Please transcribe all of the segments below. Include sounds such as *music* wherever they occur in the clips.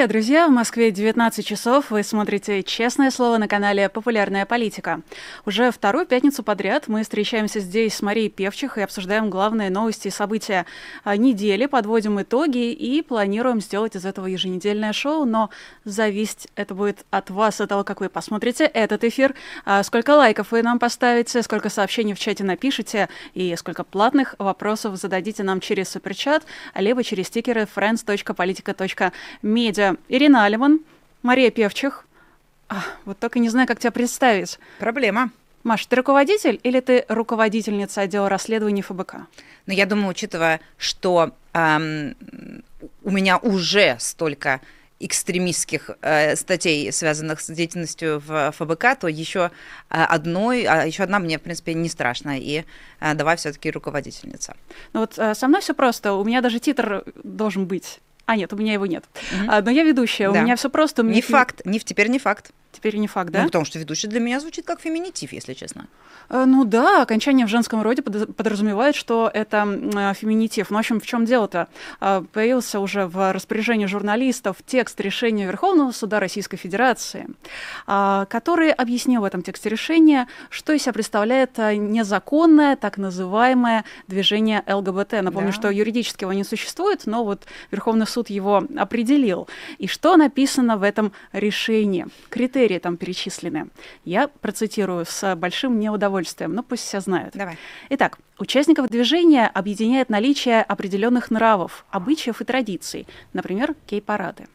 Привет, друзья! В Москве 19 часов. Вы смотрите «Честное слово» на канале «Популярная политика». Уже вторую пятницу подряд мы встречаемся здесь с Марией Певчих и обсуждаем главные новости и события а, недели, подводим итоги и планируем сделать из этого еженедельное шоу, но зависеть это будет от вас, от того, как вы посмотрите этот эфир, а, сколько лайков вы нам поставите, сколько сообщений в чате напишите и сколько платных вопросов зададите нам через суперчат, либо через стикеры friends.politica.media Ирина Алиман, Мария Певчих. А, вот только не знаю, как тебя представить. Проблема. Маш, ты руководитель или ты руководительница отдела расследований ФБК? Ну, я думаю, учитывая, что эм, у меня уже столько экстремистских э, статей, связанных с деятельностью в ФБК, то еще э, одной, а еще одна мне, в принципе, не страшно. И э, давай все-таки руководительница. Ну вот э, со мной все просто. У меня даже титр должен быть. А, нет, у меня его нет. Угу. А, но я ведущая, да. у меня все просто. Не факт, не, теперь не факт. Теперь не факт, да? Ну, потому что ведущий для меня звучит как феминитив, если честно. Э, ну да, окончание в женском роде подразумевает, что это э, феминитив. Ну, в общем, в чем дело-то? Э, появился уже в распоряжении журналистов текст решения Верховного суда Российской Федерации, который объяснил в этом тексте решения, что из себя представляет незаконное так называемое движение ЛГБТ. Напомню, да. что юридически его не существует, но вот Верховный суд его определил. И что написано в этом решении? Критерии там перечислены. Я процитирую с большим неудовольствием удовольствием, но пусть все знают. Давай. Итак, участников движения объединяет наличие определенных нравов, обычаев и традиций, например, кей-парады.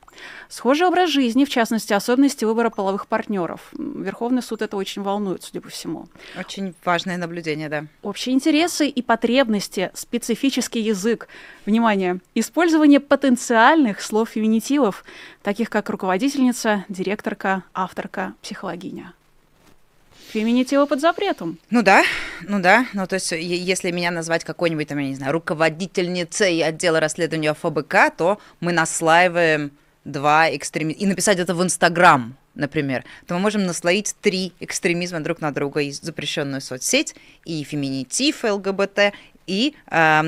Схожий образ жизни, в частности, особенности выбора половых партнеров. Верховный суд это очень волнует, судя по всему. Очень важное наблюдение, да. Общие интересы и потребности, специфический язык. Внимание! Использование потенциальных слов-феминитивов, таких как руководительница, директорка, авторка, психологиня феминитива под запретом. Ну да, ну да. Ну то есть если меня назвать какой-нибудь, там, я не знаю, руководительницей отдела расследования ФБК, то мы наслаиваем два экстремизма. И написать это в Инстаграм, например, то мы можем наслоить три экстремизма друг на друга и запрещенную соцсеть, и феминитив ЛГБТ, и э,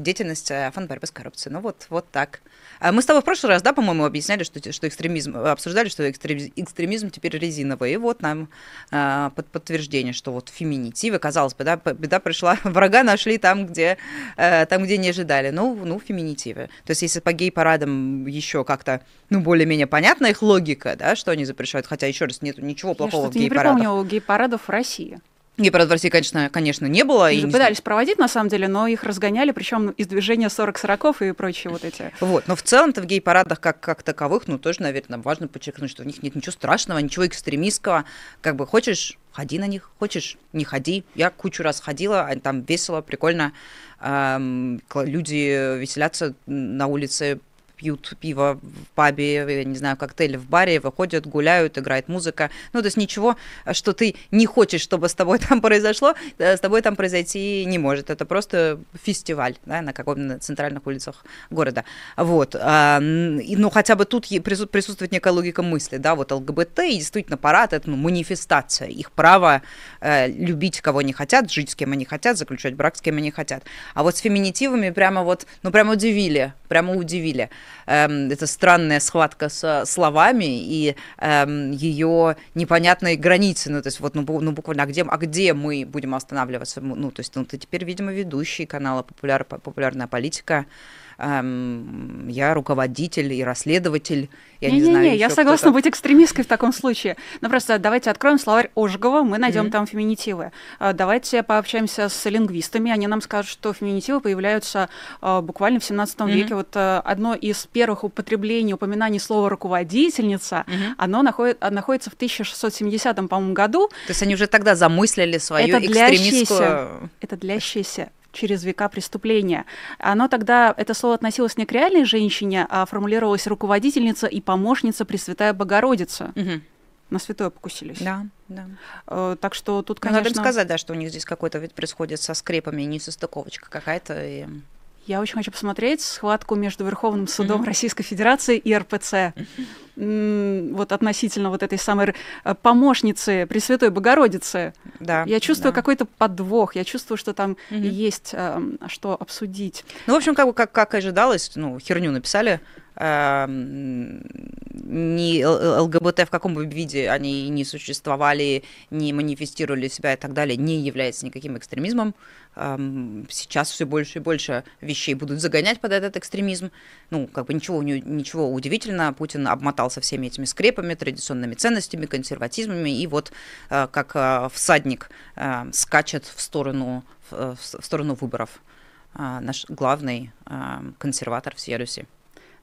деятельность фонда борьбы с коррупцией. Ну вот, вот так. А мы с тобой в прошлый раз, да, по-моему, объясняли, что, что экстремизм, обсуждали, что экстремизм, экстремизм теперь резиновый. И вот нам а, под, подтверждение, что вот феминитивы, казалось бы, да, беда пришла, *laughs* врага нашли там, где, а, там, где не ожидали. Ну, ну, феминитивы. То есть если по гей-парадам еще как-то, ну, более-менее понятна их логика, да, что они запрещают, хотя, еще раз, нет ничего плохого Я в гей-парадах. Я не припомню гей-парадов в России. Гей-парад в России, конечно, конечно, не было. Их и пытались проводить, на самом деле, но их разгоняли, причем из движения 40-40 и прочие вот эти. Вот, но в целом-то в гей-парадах как, как таковых, ну, тоже, наверное, важно подчеркнуть, что в них нет ничего страшного, ничего экстремистского. Как бы хочешь, ходи на них, хочешь, не ходи. Я кучу раз ходила, там весело, прикольно. Люди веселятся на улице, пьют пиво в пабе, я не знаю, коктейли в баре, выходят, гуляют, играет музыка. Ну, то есть ничего, что ты не хочешь, чтобы с тобой *laughs* там произошло, э, с тобой там произойти не может. Это просто фестиваль да, на каком-то центральных улицах города. Вот. Ну, хотя бы тут присутствует некая логика мысли, да, вот ЛГБТ, и действительно парад, это ну, манифестация, их право э, любить кого не хотят, жить с кем они хотят, заключать брак с кем они хотят. А вот с феминитивами прямо вот, ну, прямо удивили, прямо удивили. Эм, это странная схватка со словами и эм, ее непонятные границы. Ну, то есть вот, ну, ну буквально, а где, а где мы будем останавливаться? Ну, то есть, ну, ты теперь, видимо, ведущий канала «Популяр, «Популярная политика» эм, я руководитель и расследователь. Я не, не, не знаю. Не, я согласна быть экстремисткой в таком случае. Ну просто давайте откроем словарь Ожегова, мы найдем mm-hmm. там феминитивы. А, давайте пообщаемся с лингвистами, они нам скажут, что феминитивы появляются а, буквально в 17 mm-hmm. веке. Вот а, одно из первых употреблений, упоминаний слова руководительница, mm-hmm. оно находит, находится в 1670, по-моему, году. То есть они уже тогда замыслили свою это экстремистскую... Это длящееся через века преступления. Оно тогда, это слово относилось не к реальной женщине, а формулировалось руководительница и помощница Пресвятая Богородица. Угу. На святое покусились. Да, да. Э, так что тут, конечно... Ну, надо им сказать, да, что у них здесь какой-то вид происходит со скрепами, не со стыковочка какая-то. И... Я очень хочу посмотреть схватку между Верховным судом mm-hmm. Российской Федерации и РПЦ. Mm-hmm. Вот относительно вот этой самой э, помощницы Пресвятой Богородицы. Да, я чувствую да. какой-то подвох, я чувствую, что там mm-hmm. есть э, что обсудить. Ну, в общем, как, как, как ожидалось, ну, херню написали ни ЛГБТ в каком бы виде они не существовали, не манифестировали себя и так далее, не является никаким экстремизмом. Эм, сейчас все больше и больше вещей будут загонять под этот экстремизм. Ну, как бы ничего, ничего удивительного. Путин обмотался всеми этими скрепами, традиционными ценностями, консерватизмами, и вот э, как э, всадник э, скачет в сторону, в сторону выборов наш главный консерватор всей Руси.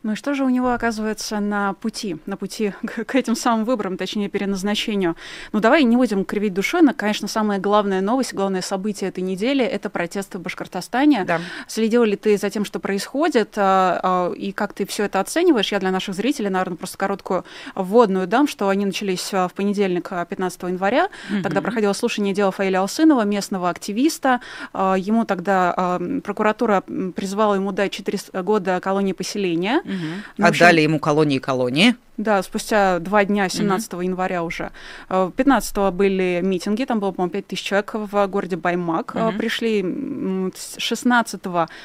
Ну и что же у него оказывается на пути, на пути *laughs* к этим самым выборам, точнее переназначению? Ну давай не будем кривить душой, но, конечно, самая главная новость, главное событие этой недели — это протесты в Башкортостане. Да. Следил ли ты за тем, что происходит, а, а, и как ты все это оцениваешь? Я для наших зрителей, наверное, просто короткую вводную дам, что они начались а, в понедельник, 15 января. Mm-hmm. Тогда проходило слушание дела Фаиля Алсынова, местного активиста. Ему тогда прокуратура призвала ему дать 4 года колонии поселения. Угу. Отдали ему колонии колонии. Да, спустя два дня, 17 mm-hmm. января уже. 15 э, были митинги, там было, по-моему, 5 тысяч человек в городе Баймак. Mm-hmm. Пришли 16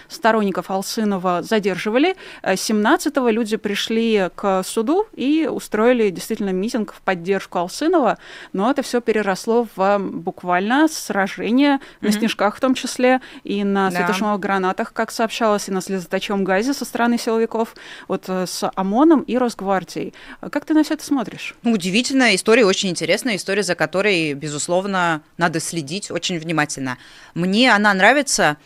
сторонников Алсынова задерживали, 17 э, люди пришли к суду и устроили действительно митинг в поддержку Алсынова, но это все переросло в буквально сражение mm-hmm. на снежках в том числе, и на да. светошумовых гранатах, как сообщалось, и на слезоточивом газе со стороны силовиков, вот с ОМОНом и Росгвардией. Как ты на все это смотришь? Ну, удивительная история, очень интересная история, за которой, безусловно, надо следить очень внимательно. Мне она нравится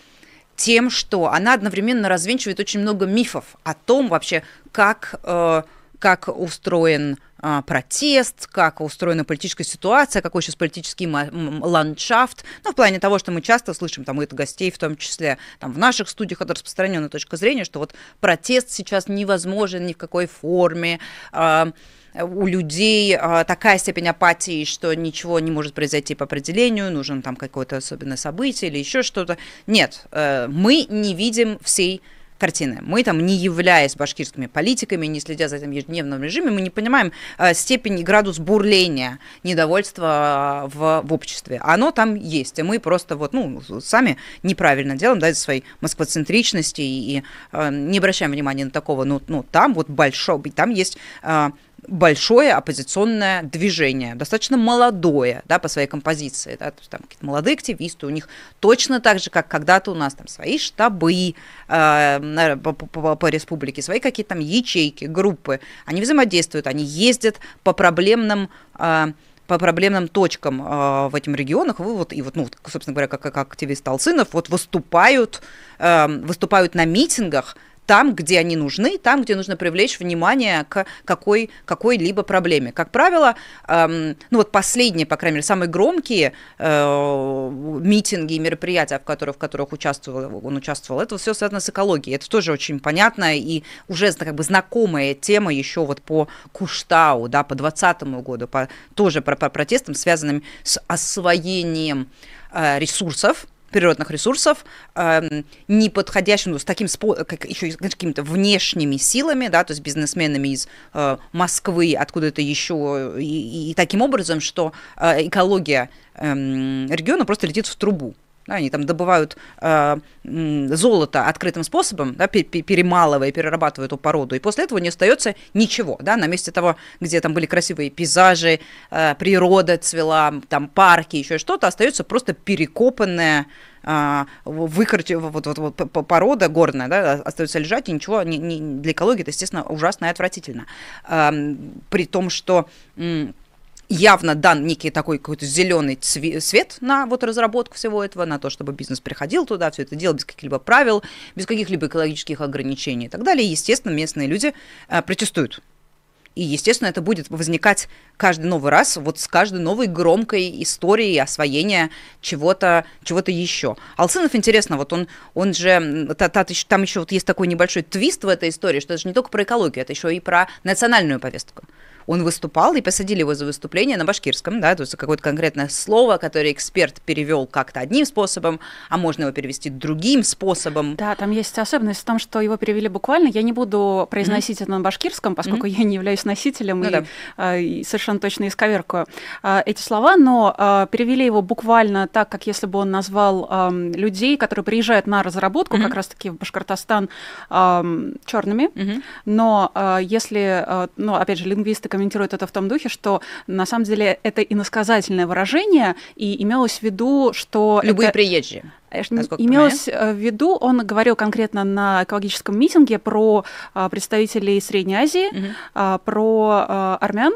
тем, что она одновременно развенчивает очень много мифов о том вообще, как, э, как устроен э, протест, как устроена политическая ситуация, какой сейчас политический ландшафт. Ну, в плане того, что мы часто слышим там от гостей, в том числе там в наших студиях, это распространенная точка зрения, что вот протест сейчас невозможен ни в какой форме. Э, у людей а, такая степень апатии, что ничего не может произойти по определению, нужен там какое-то особенное событие или еще что-то. Нет, э, мы не видим всей картины. Мы там, не являясь башкирскими политиками, не следя за этим ежедневным режимом, мы не понимаем э, степень и градус бурления недовольства в, в обществе. Оно там есть, и мы просто вот, ну, сами неправильно делаем, да, из своей москвоцентричности и, и э, не обращаем внимания на такого, ну, ну там вот большой, там есть э, большое оппозиционное движение, достаточно молодое, да, по своей композиции, да, то есть там молодые активисты, у них точно так же, как когда-то у нас там свои штабы э, по, по, по республике, свои какие-то там ячейки, группы, они взаимодействуют, они ездят по проблемным э, по проблемным точкам э, в этих регионах, вы вот, и вот, ну, собственно говоря, как, как активист Алцинов, вот выступают, э, выступают на митингах, там, где они нужны, там, где нужно привлечь внимание к какой, какой-либо проблеме. Как правило, эм, ну вот последние, по крайней мере, самые громкие э, митинги и мероприятия, в которых, в которых участвовал, он участвовал, это все связано с экологией. Это тоже очень понятная и уже как бы знакомая тема еще вот по Куштау, да, по 2020 году, по, тоже по, по протестам, связанным с освоением э, ресурсов, природных ресурсов, э, не подходящим, ну, с таким, как еще какими-то внешними силами, да, то есть бизнесменами из э, Москвы, откуда-то еще, и, и таким образом, что э, экология э, региона просто летит в трубу. Да, они там добывают э, золото открытым способом, да, перемалывая, перерабатывая эту породу, и после этого не остается ничего. Да, на месте того, где там были красивые пейзажи, э, природа цвела, там парки, еще что-то, остается просто перекопанная а, выкорчи, вот, вот, вот, порода горная, да, остается лежать, и ничего не, не, для экологии это, естественно, ужасно и отвратительно. А, при том, что явно дан некий такой какой-то зеленый свет на вот разработку всего этого, на то, чтобы бизнес приходил туда, все это делал без каких-либо правил, без каких-либо экологических ограничений и так далее. Естественно, местные люди э, протестуют. И, естественно, это будет возникать каждый новый раз, вот с каждой новой громкой историей освоения чего-то чего еще. Алцинов, интересно, вот он, он же, та, та, там еще вот есть такой небольшой твист в этой истории, что это же не только про экологию, это еще и про национальную повестку он выступал, и посадили его за выступление на башкирском, да, то есть какое-то конкретное слово, которое эксперт перевел как-то одним способом, а можно его перевести другим способом. Да, там есть особенность в том, что его перевели буквально. Я не буду произносить mm-hmm. это на башкирском, поскольку mm-hmm. я не являюсь носителем ну, и, да. э, и совершенно точно исковеркаю э, эти слова, но э, перевели его буквально так, как если бы он назвал э, людей, которые приезжают на разработку, mm-hmm. как раз-таки в Башкортостан, э, черными. Mm-hmm. Но э, если, э, ну, опять же, лингвисты комментируют это в том духе, что на самом деле это иносказательное выражение, и имелось в виду, что... Любые это... приезжие. Имелось понимаю. в виду, он говорил конкретно на экологическом митинге про а, представителей Средней Азии, угу. про армян,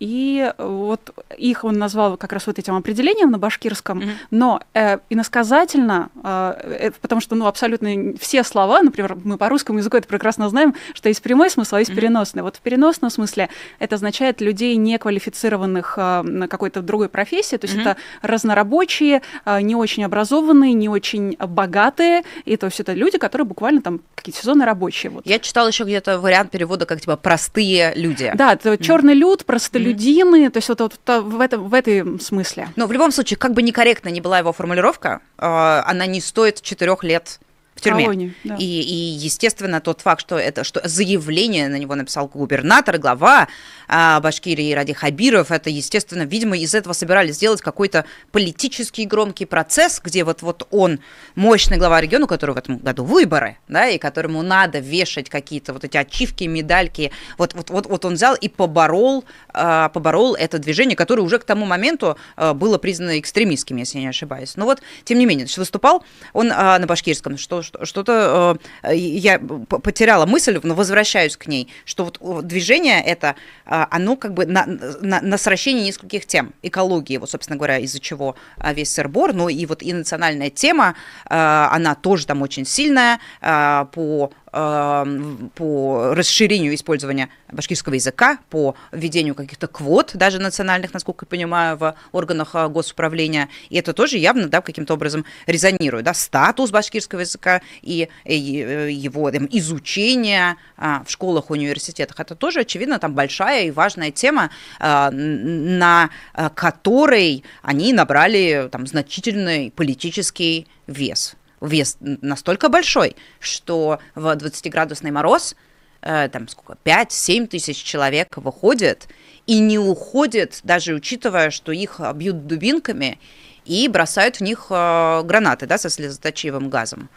и вот их он назвал как раз вот этим определением на башкирском, mm-hmm. но э, иносказательно, э, потому что ну, абсолютно все слова, например, мы по русскому языку это прекрасно знаем, что есть прямой смысл, а есть mm-hmm. переносный. Вот в переносном смысле это означает людей, неквалифицированных э, на какой-то другой профессии, то есть mm-hmm. это разнорабочие, э, не очень образованные, не очень богатые, и то есть это люди, которые буквально там какие-то сезонные рабочие. Вот. Я читала еще где-то вариант перевода как типа простые люди. Да, это mm-hmm. черный люд, простолюдины, mm-hmm. то есть вот, вот, вот в, этом, в этом смысле. Но в любом случае, как бы некорректно ни была его формулировка, э, она не стоит четырех лет в тюрьме. Колонии, да. и, и, естественно, тот факт, что это что заявление на него написал губернатор, глава а, Башкирии Ради Хабиров, это, естественно, видимо, из этого собирались сделать какой-то политический громкий процесс, где вот, вот он, мощный глава региона, у которого в этом году выборы, да, и которому надо вешать какие-то вот эти ачивки, медальки, вот, вот, вот, вот он взял и поборол, а, поборол это движение, которое уже к тому моменту а, было признано экстремистским, если я не ошибаюсь. Но вот, тем не менее, выступал он а, на башкирском, что что-то э, я потеряла мысль, но возвращаюсь к ней, что вот движение это, э, оно как бы на, на, на сращении нескольких тем. Экологии, вот, собственно говоря, из-за чего э, весь сырбор, но и вот и национальная тема, она тоже там очень сильная по по расширению использования башкирского языка, по введению каких-то квот, даже национальных, насколько я понимаю, в органах а, госуправления. И это тоже явно да, каким-то образом резонирует. Да, статус башкирского языка и, э, его там, изучение а, в школах, университетах. Это тоже, очевидно, там большая и важная тема, а, на которой они набрали там, значительный политический вес вес настолько большой, что в 20-градусный мороз э, там сколько, 5-7 тысяч человек выходит и не уходит, даже учитывая, что их бьют дубинками и бросают в них э, гранаты да, со слезоточивым газом.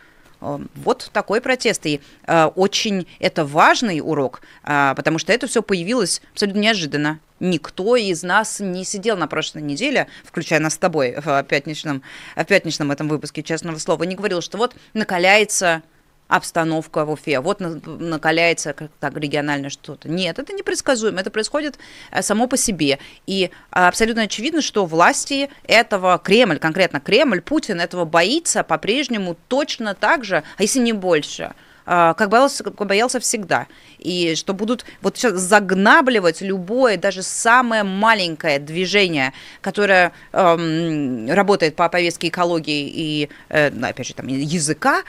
Э, вот такой протест. И э, очень это важный урок, э, потому что это все появилось абсолютно неожиданно. Никто из нас не сидел на прошлой неделе, включая нас с тобой в пятничном, в пятничном этом выпуске «Честного слова», не говорил, что вот накаляется обстановка в Уфе, вот накаляется как так регионально что-то. Нет, это непредсказуемо, это происходит э, само по себе. И абсолютно очевидно, что власти этого, Кремль, конкретно Кремль, Путин этого боится по-прежнему точно так же, а если не больше – а, как боялся, как боялся всегда. И что будут вот сейчас загнабливать любое, даже самое маленькое движение, которое эм, работает по повестке экологии и, э, опять же, там, языка,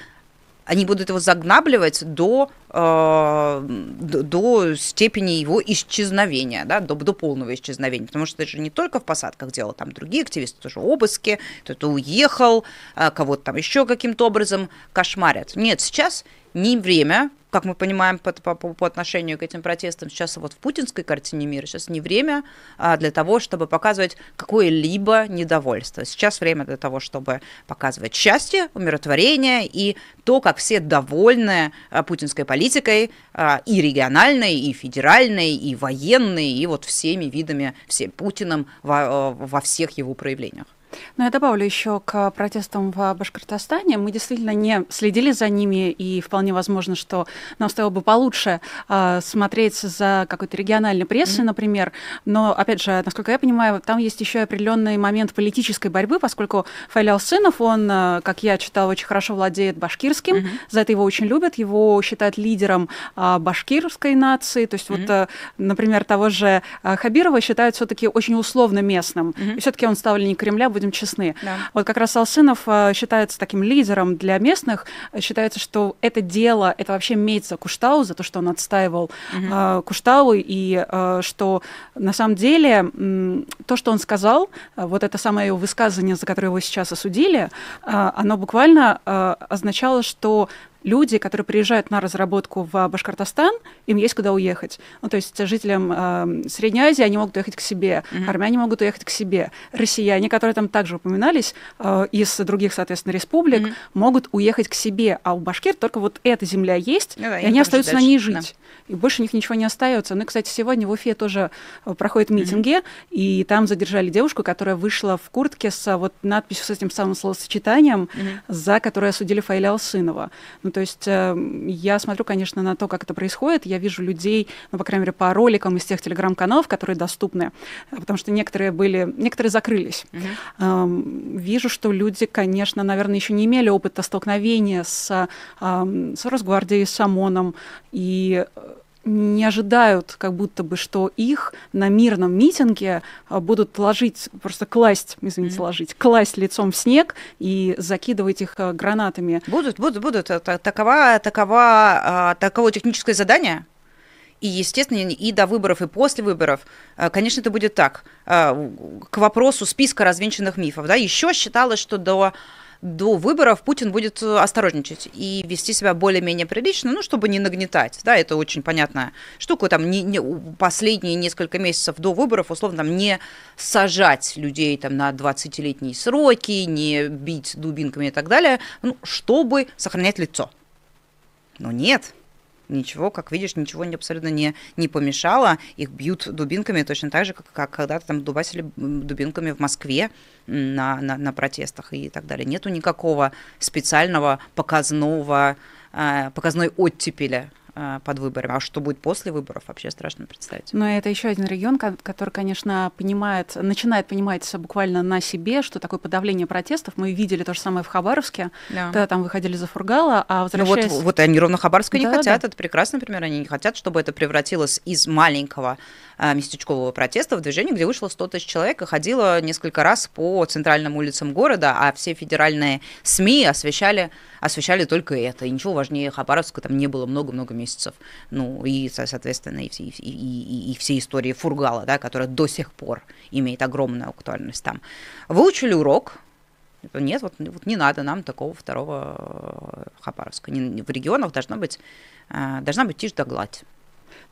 они будут его загнабливать до, э, до степени его исчезновения, да, до, до полного исчезновения. Потому что это же не только в посадках дело, там другие активисты тоже обыски, кто-то уехал, э, кого-то там еще каким-то образом кошмарят. Нет, сейчас не время, как мы понимаем по, по, по отношению к этим протестам, сейчас вот в путинской картине мира, сейчас не время а, для того, чтобы показывать какое-либо недовольство. Сейчас время для того, чтобы показывать счастье, умиротворение и то, как все довольны а, путинской политикой а, и региональной, и федеральной, и военной, и вот всеми видами, все Путиным во, во всех его проявлениях. Ну, я добавлю еще к протестам в Башкортостане. Мы действительно не следили за ними, и вполне возможно, что нам стоило бы получше э, смотреть за какой-то региональной прессой, mm-hmm. например. Но, опять же, насколько я понимаю, там есть еще определенный момент политической борьбы, поскольку Файлял Сынов, он, э, как я читала, очень хорошо владеет башкирским, mm-hmm. за это его очень любят, его считают лидером э, башкирской нации. То есть, mm-hmm. вот, э, например, того же э, Хабирова считают все-таки очень условно местным. Mm-hmm. И все-таки он ставленник Кремля, будем честны. Да. Вот как раз Алсынов э, считается таким лидером для местных. Считается, что это дело, это вообще за Куштау, за то, что он отстаивал угу. Куштау, и э, что на самом деле то, что он сказал, вот это самое его высказывание, за которое его сейчас осудили, оно буквально означало, что люди, которые приезжают на разработку в Башкортостан, им есть куда уехать. Ну, то есть жителям э, Средней Азии они могут уехать к себе, mm-hmm. армяне могут уехать к себе, россияне, которые там также упоминались, э, из других, соответственно, республик, mm-hmm. могут уехать к себе, а у башкир только вот эта земля есть, ну, да, и они остаются дальше. на ней жить. Да. И больше у них ничего не остается. Ну и, кстати, сегодня в Уфе тоже э, проходят митинги, mm-hmm. и там задержали девушку, которая вышла в куртке с вот надписью с этим самым словосочетанием, mm-hmm. за которое осудили Фаиля Алсынова. Ну, то есть э, я смотрю, конечно, на то, как это происходит. Я вижу людей, ну, по крайней мере, по роликам из тех телеграм-каналов, которые доступны, потому что некоторые были, некоторые закрылись. Mm-hmm. Э, вижу, что люди, конечно, наверное, еще не имели опыта столкновения с, э, с Росгвардией, с ОМОНом, и не ожидают, как будто бы, что их на мирном митинге а, будут ложить, просто класть, извините, mm-hmm. ложить, класть лицом в снег и закидывать их а, гранатами. Будут, будут, будут. Такова, такова, а, таково техническое задание. И, естественно, и до выборов, и после выборов, конечно, это будет так. К вопросу списка развенчанных мифов. Да, еще считалось, что до до выборов Путин будет э, осторожничать и вести себя более-менее прилично, ну, чтобы не нагнетать, да, это очень понятная штука, там, не, не, последние несколько месяцев до выборов, условно, там, не сажать людей там на 20-летние сроки, не бить дубинками и так далее, ну, чтобы сохранять лицо. Но нет, ничего, как видишь, ничего не, абсолютно не, не помешало. Их бьют дубинками точно так же, как, как когда-то там дубасили дубинками в Москве на, на, на протестах и так далее. Нету никакого специального показного, э, показной оттепеля Э, под выборами. А что будет после выборов, вообще страшно представить. Но это еще один регион, который, конечно, понимает, начинает понимать буквально на себе, что такое подавление протестов. Мы видели то же самое в Хабаровске, да. когда там выходили за Фургала, а возвращаясь... Ну вот, вот они ровно Хабаровска да, не хотят, да. это прекрасный пример, они не хотят, чтобы это превратилось из маленького местечкового протеста в движение, где вышло 100 тысяч человек и ходило несколько раз по центральным улицам города, а все федеральные СМИ освещали, освещали только это. И ничего важнее Хабаровска там не было много-много месяцев. Ну, и, соответственно, и, и, и, и все истории Фургала, да, которая до сих пор имеет огромную актуальность там. Выучили урок, нет, вот, вот не надо нам такого второго Хабаровска. В регионах должна быть, а, должна быть тишь да гладь.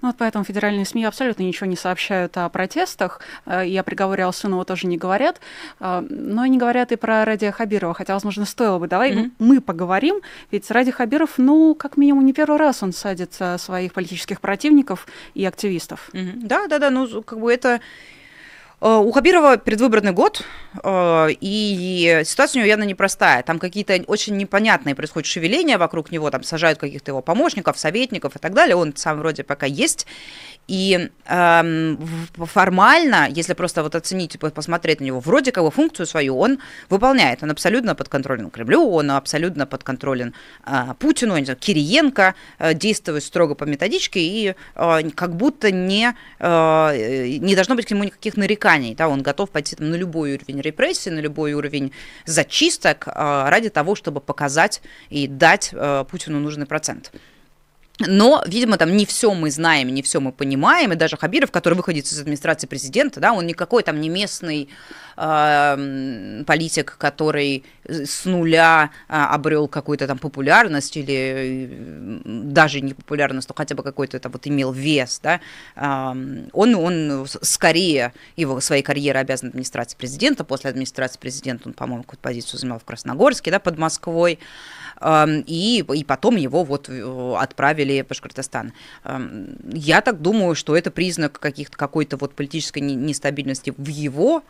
Ну вот поэтому федеральные СМИ абсолютно ничего не сообщают о протестах, э, и о приговоре Алсынова тоже не говорят, э, но и не говорят и про Ради Хабирова, хотя, возможно, стоило бы. Давай mm-hmm. мы поговорим, ведь Ради Хабиров, ну, как минимум, не первый раз он садит своих политических противников и активистов. Mm-hmm. Да, да, да, ну, как бы это у Хабирова предвыборный год, э, и ситуация у него явно непростая. Там какие-то очень непонятные происходят шевеления вокруг него, там сажают каких-то его помощников, советников и так далее. Он сам вроде пока есть. И эм, формально, если просто вот оценить, посмотреть на него, вроде как бы функцию свою он выполняет. Он абсолютно подконтролен Кремлю, он абсолютно подконтролен э, Путину, не знаю, Кириенко, э, действует строго по методичке и э, как будто не, э, не должно быть к нему никаких нареканий. Да? Он готов пойти там, на любой уровень репрессий, на любой уровень зачисток э, ради того, чтобы показать и дать э, Путину нужный процент. Но, видимо, там не все мы знаем, не все мы понимаем, и даже Хабиров, который выходит из администрации президента, да, он никакой там не местный э, политик, который с нуля э, обрел какую-то там популярность или даже не популярность, но хотя бы какой-то там вот имел вес, да, э, он, он скорее его своей карьеры обязан администрации президента, после администрации президента он, по-моему, какую-то позицию занимал в Красногорске, да, под Москвой, и, и потом его вот э, отправили в Башкортостан. Я так думаю, что это признак каких-то какой-то вот политической нестабильности в его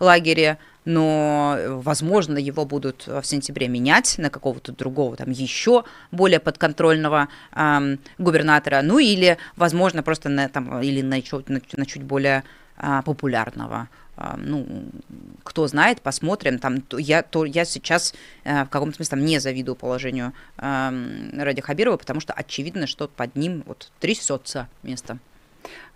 лагере, но, возможно, его будут в сентябре менять на какого-то другого, там, еще более подконтрольного э, губернатора, ну или, возможно, просто на, там, или на, на, на чуть более э, популярного ну, кто знает, посмотрим. Там, я, то, я сейчас э, в каком-то смысле там, не завидую положению э, Ради Хабирова, потому что очевидно, что под ним вот трясется место.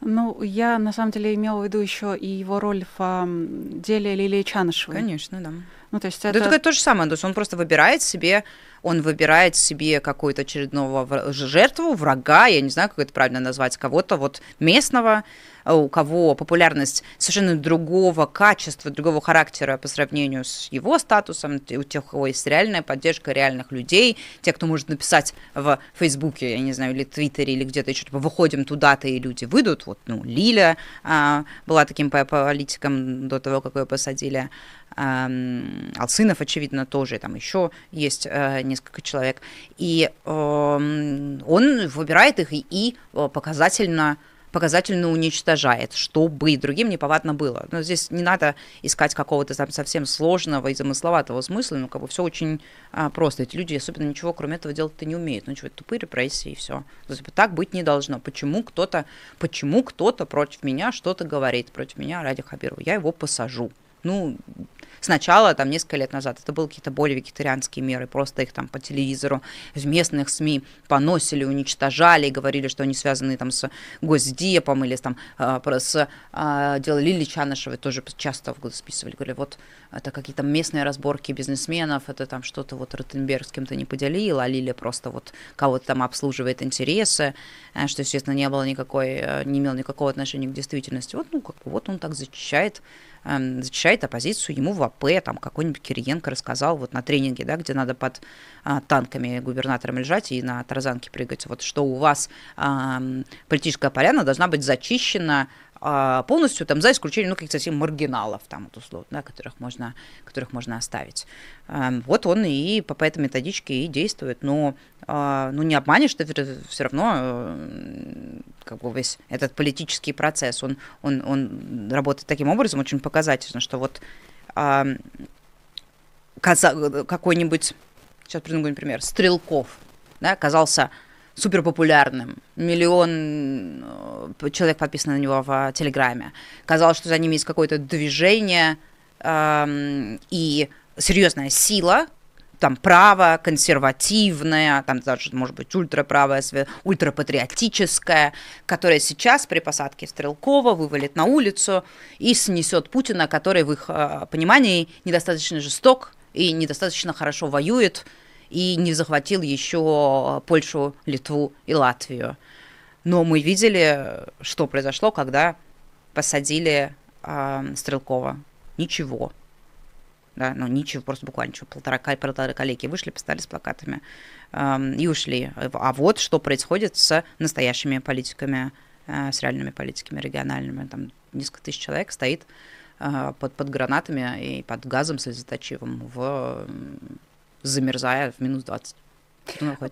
Ну, я на самом деле имела в виду еще и его роль в деле Лилии Чанышевой. Конечно, да. Ну, то есть это... это... это то же самое, то есть он просто выбирает себе он выбирает себе какую-то очередного жертву, врага, я не знаю, как это правильно назвать, кого-то вот местного, а у кого популярность совершенно другого качества, другого характера по сравнению с его статусом, у тех, у кого есть реальная поддержка реальных людей, те, кто может написать в Фейсбуке, я не знаю, или Твиттере, или где-то еще, типа, выходим туда-то, и люди выйдут. Вот, ну, Лиля а, была таким политиком до того, как ее посадили. Алсынов, очевидно, тоже, там еще есть э, несколько человек. И эм, он выбирает их и, и э, показательно показательно уничтожает, чтобы другим неповадно было. Но здесь не надо искать какого-то там совсем сложного и замысловатого смысла, ну, как бы все очень а, просто. Эти люди особенно ничего, кроме этого делать-то не умеют. Ну, чего, тупые репрессии и все. Типа, так быть не должно. Почему кто-то, почему кто-то против меня что-то говорит, против меня ради Хабирова? Я его посажу. Ну, Сначала, там, несколько лет назад, это были какие-то более вегетарианские меры, просто их там по телевизору в местных СМИ поносили, уничтожали, говорили, что они связаны там с Госдепом или там а, с а, дело Лили Чанышевой тоже часто в годы списывали, говорили, вот это какие-то местные разборки бизнесменов, это там что-то вот Ротенберг с кем-то не поделил, а Лили просто вот кого-то там обслуживает интересы, э, что, естественно, не было никакой, э, не имел никакого отношения к действительности. Вот, ну, как вот он так защищает Защищает оппозицию, ему в АП, там какой-нибудь Кириенко рассказал вот на тренинге, да, где надо под а, танками губернатором лежать и на тарзанке прыгать, вот что у вас политическая поляна должна быть зачищена полностью, там, за исключением, ну, каких-то совсем маргиналов, там, вот, условно, да, которых можно, которых можно оставить. Эм, вот он и по, по этой методичке и действует, но а, ну, не обманешь, ты все равно э, как бы весь этот политический процесс, он, он, он работает таким образом, очень показательно, что вот какой-нибудь, сейчас придумаю пример, Стрелков, да, оказался супер популярным. Миллион э, человек подписано на него в Телеграме. Казалось, что за ним есть какое-то движение эм, и серьезная сила, там право консервативное, там даже, может быть, ультраправое, ультрапатриотическое, которое сейчас при посадке Стрелкова вывалит на улицу и снесет Путина, который в их э, понимании недостаточно жесток и недостаточно хорошо воюет, и не захватил еще Польшу, Литву и Латвию. Но мы видели, что произошло, когда посадили э, Стрелкова. Ничего. Да, ну ничего, просто буквально ничего. Полтора, полтора коллеги вышли, поставили с плакатами э, и ушли. А вот что происходит с настоящими политиками, э, с реальными политиками региональными. Там несколько тысяч человек стоит э, под, под гранатами и под газом слезоточивым в замерзая в минус 20.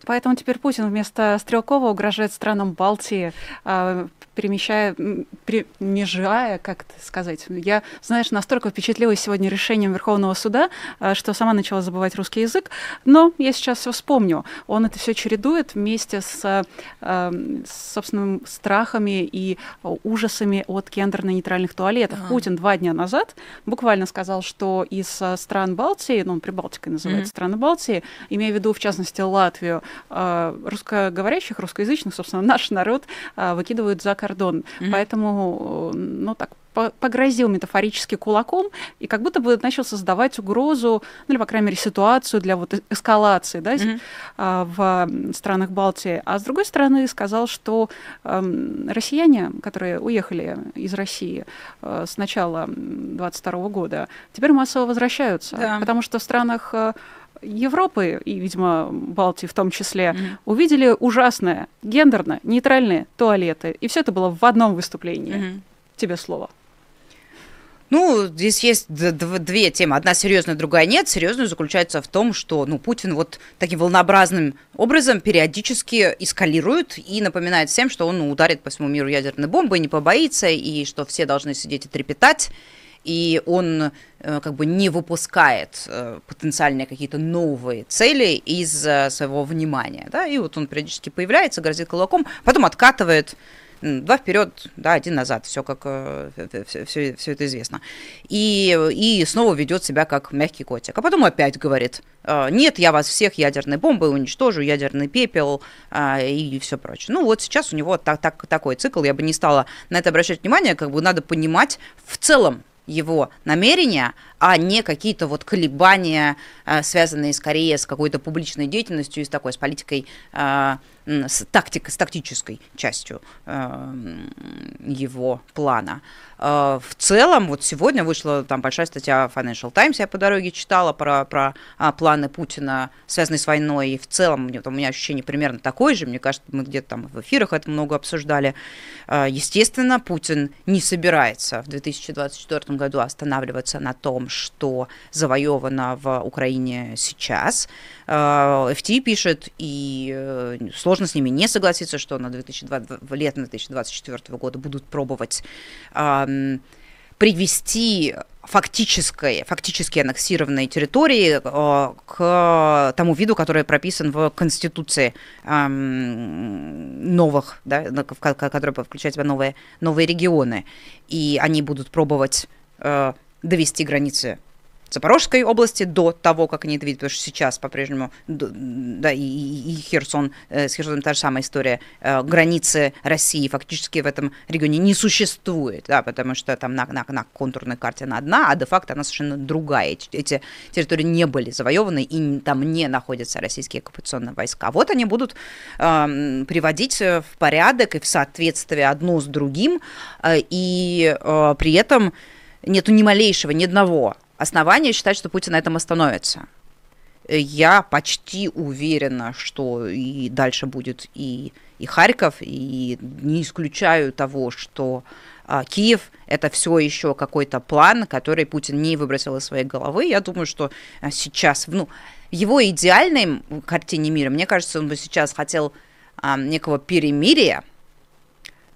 Поэтому теперь Путин вместо Стрелкова угрожает странам Балтии, а, перемещая, принижая, как это сказать. Я, знаешь, настолько впечатлилась сегодня решением Верховного суда, а, что сама начала забывать русский язык. Но я сейчас все вспомню. Он это все чередует вместе с, а, с собственными страхами и ужасами от гендерно-нейтральных туалетов. А. Путин два дня назад буквально сказал, что из стран Балтии, ну, он Прибалтикой называется, mm-hmm. страны Балтии, имея в виду, в частности, Латвию, а, русскоговорящих, русскоязычных, собственно, *laughs* наш народ а, выкидывают за кордон. Mm-hmm. Поэтому, ну так, погрозил метафорически кулаком и как будто бы начал создавать угрозу, ну или, по крайней мере, ситуацию для вот эскалации да, mm-hmm. в странах Балтии. А с другой стороны сказал, что э, россияне, которые уехали из России э, с начала 22 года, теперь массово возвращаются, да. потому что в странах э, Европы и, видимо, Балтии в том числе, mm-hmm. увидели ужасное, гендерно, нейтральные туалеты. И все это было в одном выступлении. Mm-hmm. Тебе слово. Ну, здесь есть две темы. Одна серьезная, другая нет. Серьезная заключается в том, что ну, Путин вот таким волнообразным образом периодически эскалирует и напоминает всем, что он ну, ударит по всему миру ядерной бомбой, не побоится, и что все должны сидеть и трепетать и он как бы не выпускает э, потенциальные какие-то новые цели из своего внимания, да, и вот он периодически появляется, грозит кулаком, потом откатывает, Два вперед, да, один назад, все как все, все, все это известно. И, и снова ведет себя как мягкий котик. А потом опять говорит, нет, я вас всех ядерной бомбой уничтожу, ядерный пепел и все прочее. Ну вот сейчас у него так, так, такой цикл, я бы не стала на это обращать внимание, как бы надо понимать в целом его намерения, а не какие-то вот колебания, э, связанные скорее с какой-то публичной деятельностью и с такой, с политикой, э, с, тактик, с тактической частью э, его плана. В целом, вот сегодня вышла там большая статья Financial Times, я по дороге читала про, про а, планы Путина, связанные с войной, и в целом у меня ощущение примерно такое же, мне кажется, мы где-то там в эфирах это много обсуждали. Естественно, Путин не собирается в 2024 году останавливаться на том, что завоевано в Украине сейчас. FT э, пишет, и э, сложно с ними не согласиться, что на 2020, лет на 2024 года будут пробовать привести фактической, фактически аннексированной территории э, к тому виду, который прописан в Конституции новых, да, который включает в себя новые, новые регионы. И они будут пробовать довести границы Запорожской области до того, как они это потому что сейчас по-прежнему, да, и, и Херсон, э, с Херсоном та же самая история, э, границы России фактически в этом регионе не существует, да, потому что там на, на, на контурной карте она одна, а де-факто она совершенно другая. Эти, эти территории не были завоеваны, и там не находятся российские оккупационные войска. Вот они будут э, приводить в порядок и в соответствие одно с другим, э, и э, при этом нету ни малейшего, ни одного основания считать, что Путин на этом остановится. Я почти уверена, что и дальше будет и, и Харьков, и не исключаю того, что а, Киев это все еще какой-то план, который Путин не выбросил из своей головы. Я думаю, что а, сейчас, ну, его идеальной картине мира, мне кажется, он бы сейчас хотел а, некого перемирия, Э,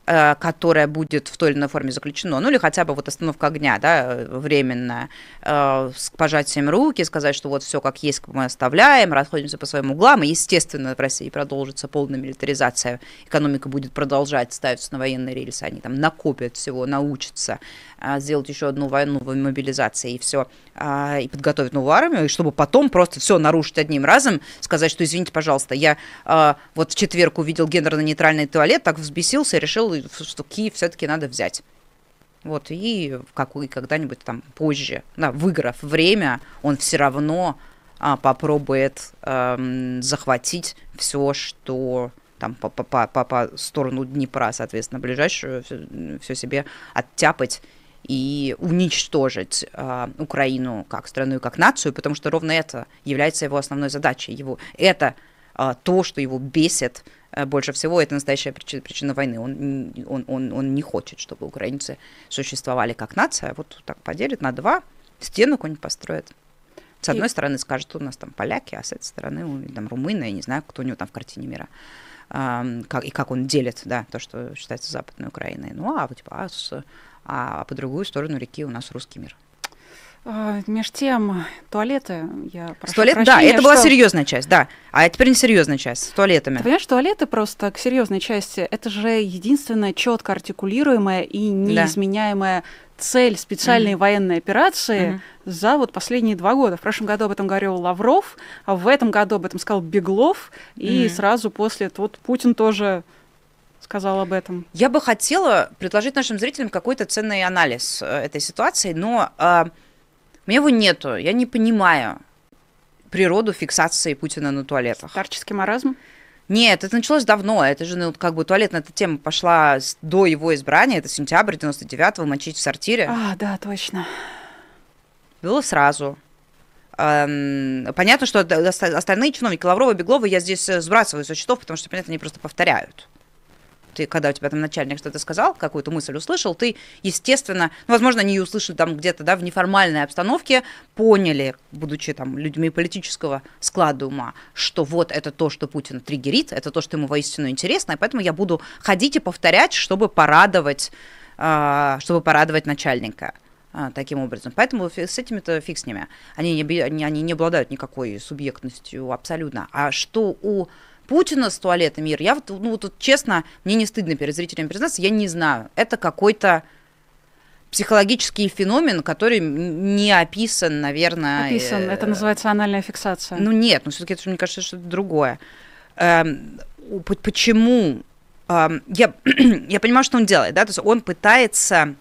которое будет в той или иной форме заключено, ну или хотя бы вот остановка огня, да, временная, э, с пожатием руки, сказать, что вот все как есть, мы оставляем, расходимся по своим углам, и, естественно, в России продолжится полная милитаризация, экономика будет продолжать ставиться на военные рельсы, они там накопят всего, научатся э, сделать еще одну войну в мобилизации и все, и подготовить новую армию, и чтобы потом просто все нарушить одним разом, сказать, что извините, пожалуйста, я вот в четверг увидел гендерно-нейтральный туалет, так взбесился, решил что Киев все-таки надо взять. Вот, и как и когда-нибудь там позже, да, выиграв время, он все равно а, попробует а, захватить все, что там по, по, по, по сторону Днепра, соответственно, ближайшую, все, себе оттяпать и уничтожить э, Украину как страну и как нацию, потому что ровно это является его основной задачей. Его, это э, то, что его бесит больше всего, это настоящая причина, причина войны. Он, он, он, он не хочет, чтобы украинцы существовали как нация. Вот так поделит на два, стену какую-нибудь построят. С одной и... стороны скажут, у нас там поляки, а с этой стороны там румыны, я не знаю, кто у него там в картине мира. А, как, и как он делит, да, то, что считается Западной Украиной. Ну, а, типа, а, с, а по другую сторону реки у нас русский мир. А, меж тем, туалеты, я прошу Туалет, прощения, да, это была серьезная часть, да. А теперь не серьезная часть, с туалетами. Ты понимаешь, туалеты просто к серьезной части, это же единственная четко артикулируемая и неизменяемая да. цель специальной mm-hmm. военной операции mm-hmm. за вот последние два года. В прошлом году об этом говорил Лавров, а в этом году об этом сказал Беглов, и mm-hmm. сразу после вот Путин тоже сказал об этом. Я бы хотела предложить нашим зрителям какой-то ценный анализ э, этой ситуации, но э, у меня его нету. Я не понимаю природу фиксации Путина на туалетах. Старческий маразм? Нет, это началось давно. Это же, ну, как бы туалетная эта тема пошла до его избрания. Это сентябрь 99-го, мочить в сортире. А, да, точно. Было сразу. Понятно, что остальные чиновники Лаврова, Беглова я здесь э, сбрасываю со счетов, потому что, понятно, они просто повторяют ты, когда у тебя там начальник что-то сказал, какую-то мысль услышал, ты, естественно, ну, возможно, они ее услышали там где-то, да, в неформальной обстановке, поняли, будучи там людьми политического склада ума, что вот это то, что Путин триггерит, это то, что ему воистину интересно, и поэтому я буду ходить и повторять, чтобы порадовать, а, чтобы порадовать начальника а, таким образом. Поэтому с этими-то фиг с ними. Они не, они, не обладают никакой субъектностью абсолютно. А что у Путина с туалетом мир, я вот, ну, тут честно, мне не стыдно перед зрителями признаться, я не знаю. Это какой-то психологический феномен, который не описан, наверное. Описан. Э, это называется анальная фиксация. Ну нет, ну все-таки это, мне кажется, что-то другое. Эм, почему? Эм, я, *clears throat* я понимаю, что он делает, да, то есть он пытается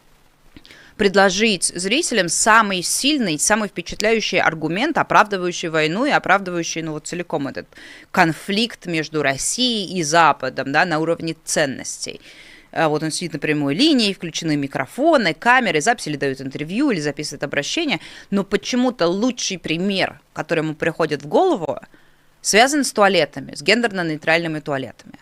предложить зрителям самый сильный, самый впечатляющий аргумент, оправдывающий войну и оправдывающий, ну, вот целиком этот конфликт между Россией и Западом, да, на уровне ценностей. А вот он сидит на прямой линии, включены микрофоны, камеры, записи или дают интервью, или записывает обращение, но почему-то лучший пример, который ему приходит в голову, связан с туалетами, с гендерно-нейтральными туалетами.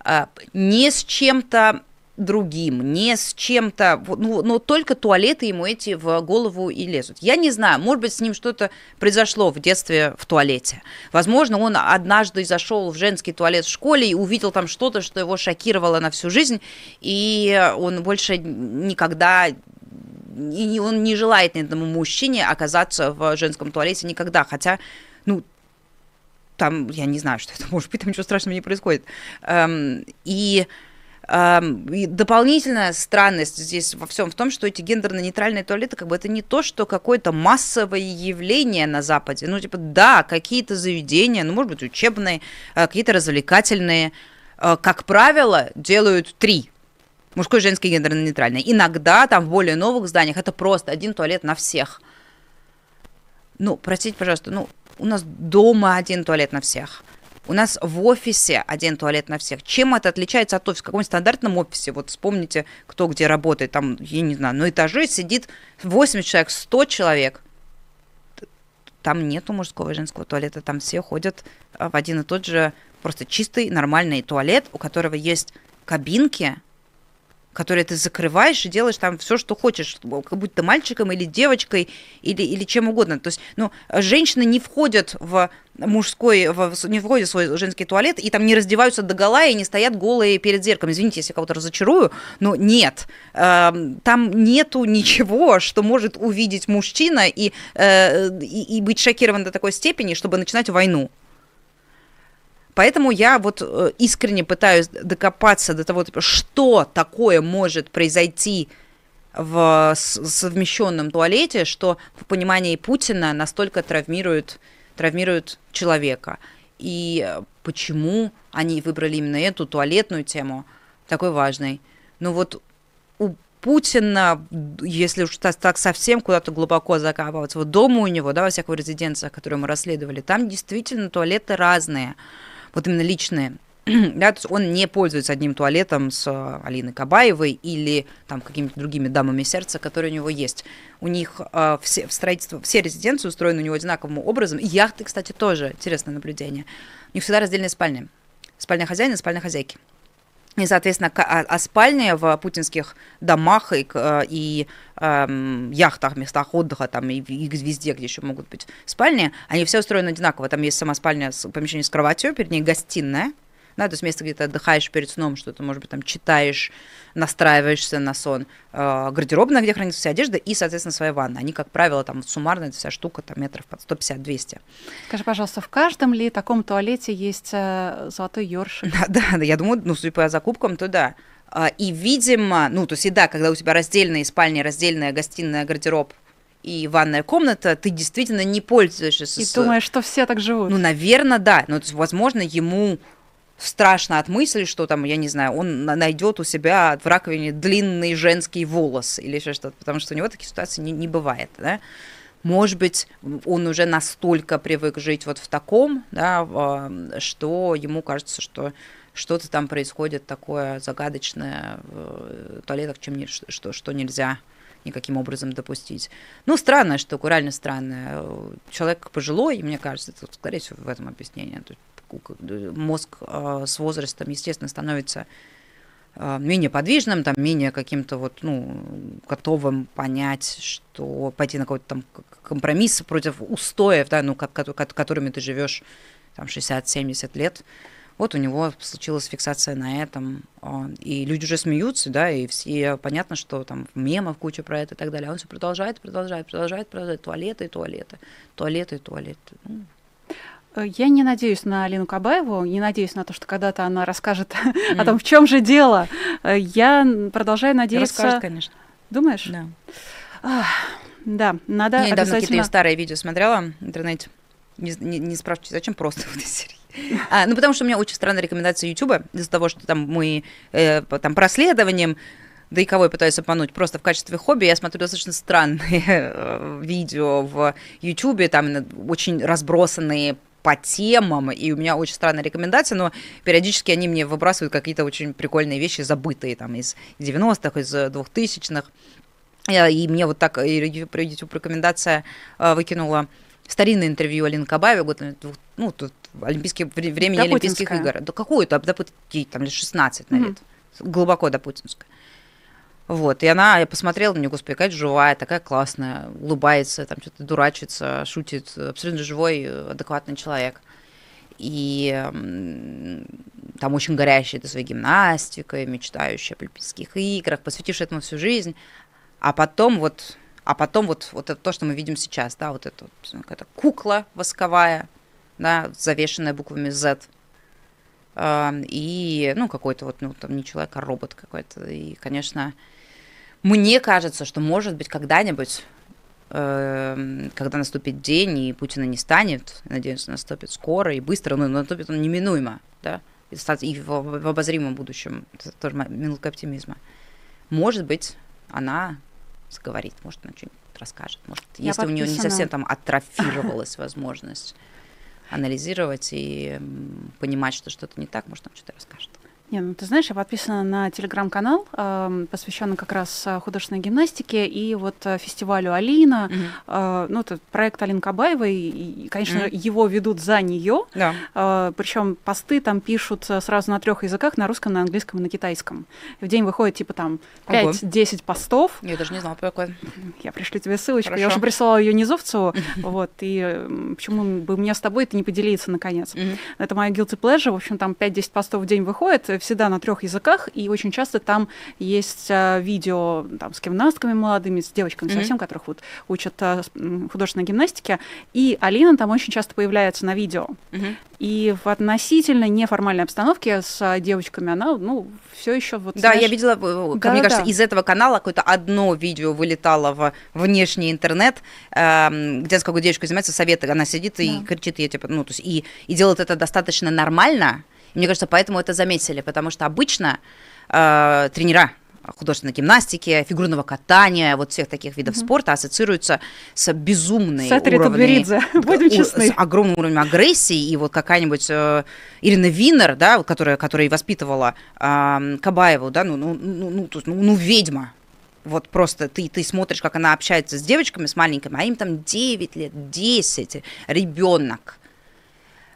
А, не с чем-то другим, не с чем-то, ну, но только туалеты ему эти в голову и лезут. Я не знаю, может быть, с ним что-то произошло в детстве в туалете. Возможно, он однажды зашел в женский туалет в школе и увидел там что-то, что его шокировало на всю жизнь, и он больше никогда и он не желает ни одному мужчине оказаться в женском туалете никогда, хотя, ну, там, я не знаю, что это может быть, там ничего страшного не происходит. Эм, и дополнительная странность здесь во всем в том, что эти гендерно-нейтральные туалеты, как бы это не то, что какое-то массовое явление на Западе. Ну, типа, да, какие-то заведения, ну, может быть, учебные, э, какие-то развлекательные, э, как правило, делают три мужской, женский, гендерно-нейтральный. Иногда там в более новых зданиях это просто один туалет на всех. Ну, простите, пожалуйста, ну, у нас дома один туалет на всех. У нас в офисе один туалет на всех. Чем это отличается от офиса? В каком стандартном офисе? Вот вспомните, кто где работает. Там, я не знаю, на этаже сидит 80 человек, 100 человек. Там нету мужского и женского туалета. Там все ходят а, в один и тот же просто чистый, нормальный туалет, у которого есть кабинки, которые ты закрываешь и делаешь там все, что хочешь, как будто мальчиком или девочкой или, или чем угодно. То есть, ну, женщины не входят в мужской, в, не входят в свой женский туалет и там не раздеваются до гола и не стоят голые перед зеркалом. Извините, если кого-то разочарую, но нет. Э, там нету ничего, что может увидеть мужчина и, э, и, и быть шокирован до такой степени, чтобы начинать войну. Поэтому я вот э, искренне пытаюсь докопаться до того, типа, что такое может произойти в совмещенном туалете, что в понимании Путина настолько травмирует, травмирует человека. И почему они выбрали именно эту туалетную тему, такой важной. Ну вот у Путина, если уж так совсем куда-то глубоко закапываться, вот дома у него, да, во всяких резиденциях, которые мы расследовали, там действительно туалеты разные вот именно личные, *clears throat* да, то есть он не пользуется одним туалетом с э, Алиной Кабаевой или там какими-то другими дамами сердца, которые у него есть. У них э, все в строительство, все резиденции устроены у него одинаковым образом. Яхты, кстати, тоже интересное наблюдение. У них всегда раздельные спальни. Спальня хозяина, спальня хозяйки. И, соответственно, а, а спальни в путинских домах и, э, и э, яхтах, местах отдыха, там, и, и везде, где еще могут быть спальни, они все устроены одинаково. Там есть сама спальня, с, помещение с кроватью, перед ней гостиная, да, то есть место, где ты отдыхаешь перед сном, что-то, может быть, там читаешь, настраиваешься на сон, э, гардеробная, где хранится вся одежда, и, соответственно, своя ванна. Они, как правило, там суммарно эта вся штука там метров под 150-200. Скажи, пожалуйста, в каждом ли таком туалете есть э, золотой ёршик? *laughs* Да, да, я думаю, ну, судя по закупкам, то да. А, и, видимо, ну, то есть, и да, когда у тебя раздельные спальни, раздельная гостиная, гардероб, и ванная комната, ты действительно не пользуешься. И с... думаешь, что все так живут. Ну, наверное, да. Но, то есть, возможно, ему страшно от мысли, что там, я не знаю, он найдет у себя в раковине длинный женский волос или еще что-то, потому что у него таких ситуаций не, не бывает, да. Может быть, он уже настолько привык жить вот в таком, да, что ему кажется, что что-то там происходит такое загадочное в туалетах, чем не, что, что нельзя никаким образом допустить. Ну, странная штука, реально странная. Человек пожилой, мне кажется, это, скорее всего, в этом объяснение мозг а, с возрастом, естественно, становится а, менее подвижным, там, менее каким-то вот, ну, готовым понять, что пойти на какой-то там компромисс против устоев, да, ну, как, которыми ты живешь там 60-70 лет. Вот у него случилась фиксация на этом, а, и люди уже смеются, да, и все понятно, что там мемов куча про это и так далее. А он все продолжает, продолжает, продолжает, продолжает, туалеты и туалеты, туалеты и туалеты. Ну, я не надеюсь на Алину Кабаеву, не надеюсь на то, что когда-то она расскажет mm. *laughs* о том, в чем же дело. Э, я продолжаю надеяться. Расскажет, конечно. Думаешь? Да. Ах, да, надо Я недавно обязательно... какие-то старые видео смотрела в интернете. Не, не, не спрашивайте, зачем просто *laughs* в этой серии. А, ну, потому что у меня очень странная рекомендация Ютуба из-за того, что там мы э, там проследованием да и кого я пытаюсь обмануть, просто в качестве хобби я смотрю достаточно странные э, видео в Ютубе, там очень разбросанные по темам, и у меня очень странная рекомендация, но периодически они мне выбрасывают какие-то очень прикольные вещи, забытые там из 90-х, из 2000-х. И мне вот так YouTube рекомендация э, выкинула старинное интервью Алины Кабаевой, год, ну, тут олимпийские, времени Олимпийских игр. Да какую-то, да, там лет 16 на вид. Угу. Глубоко до путинской. Вот, и она, я посмотрела на нее, господи, какая живая, такая классная, улыбается, там что-то дурачится, шутит, абсолютно живой, адекватный человек. И там очень горящая этой своей гимнастикой, мечтающая об Олимпийских играх, посвятившая этому всю жизнь. А потом вот, а потом вот, вот это то, что мы видим сейчас, да, вот это вот, какая-то кукла восковая, да, завешенная буквами Z, и, ну, какой-то вот, ну, там не человек, а робот какой-то. И, конечно, мне кажется, что, может быть, когда-нибудь, э, когда наступит день, и Путина не станет, надеюсь, наступит скоро и быстро, но наступит он неминуемо, да, и в, обозримом будущем, это тоже минутка оптимизма. Может быть, она заговорит, может, она что-нибудь расскажет, может, Я если подписана. у нее не совсем там атрофировалась возможность анализировать и понимать, что что-то не так, может, нам что-то расскажет. Не, ну ты знаешь, я подписана на телеграм-канал, э, посвященный как раз э, художественной гимнастике и вот э, фестивалю Алина. Mm-hmm. Э, ну, это проект Алины Кабаевой, и, конечно, mm-hmm. его ведут за нее. Yeah. Э, причем посты там пишут э, сразу на трех языках: на русском, на английском и на китайском. И в день выходит типа там 5-10 постов. Я даже не знала, про какой. Я пришлю тебе ссылочку. Хорошо. Я уже присылала ее Низовцеву. Вот, и почему бы мне с тобой это не поделиться наконец? Mm-hmm. Это моя guilty pleasure. В общем, там 5-10 постов в день выходит всегда на трех языках, и очень часто там есть а, видео там, с гимнастками молодыми, с девочками mm-hmm. совсем, которых вот учат а, художественной гимнастике. И Алина там очень часто появляется на видео. Mm-hmm. И в относительно неформальной обстановке с а, девочками она, ну, все еще вот. Да, знаешь... я видела, э, да, мне да, кажется, да. из этого канала какое-то одно видео вылетало в внешний интернет, э, где с какой девочкой занимается советы, она сидит да. и кричит, я типа, ну, то есть и, и делает это достаточно нормально. Мне кажется, поэтому это заметили, потому что обычно э, тренера художественной гимнастики, фигурного катания, вот всех таких видов mm-hmm. спорта ассоциируются с безумной уровнем, *laughs* будем честны. с огромным уровнем агрессии, и вот какая-нибудь э, Ирина Винер, да, которая, которая воспитывала э, Кабаеву, да, ну, ну, ну, ну, ну, ну, ведьма, вот просто ты, ты смотришь, как она общается с девочками, с маленькими, а им там 9 лет, 10, ребенок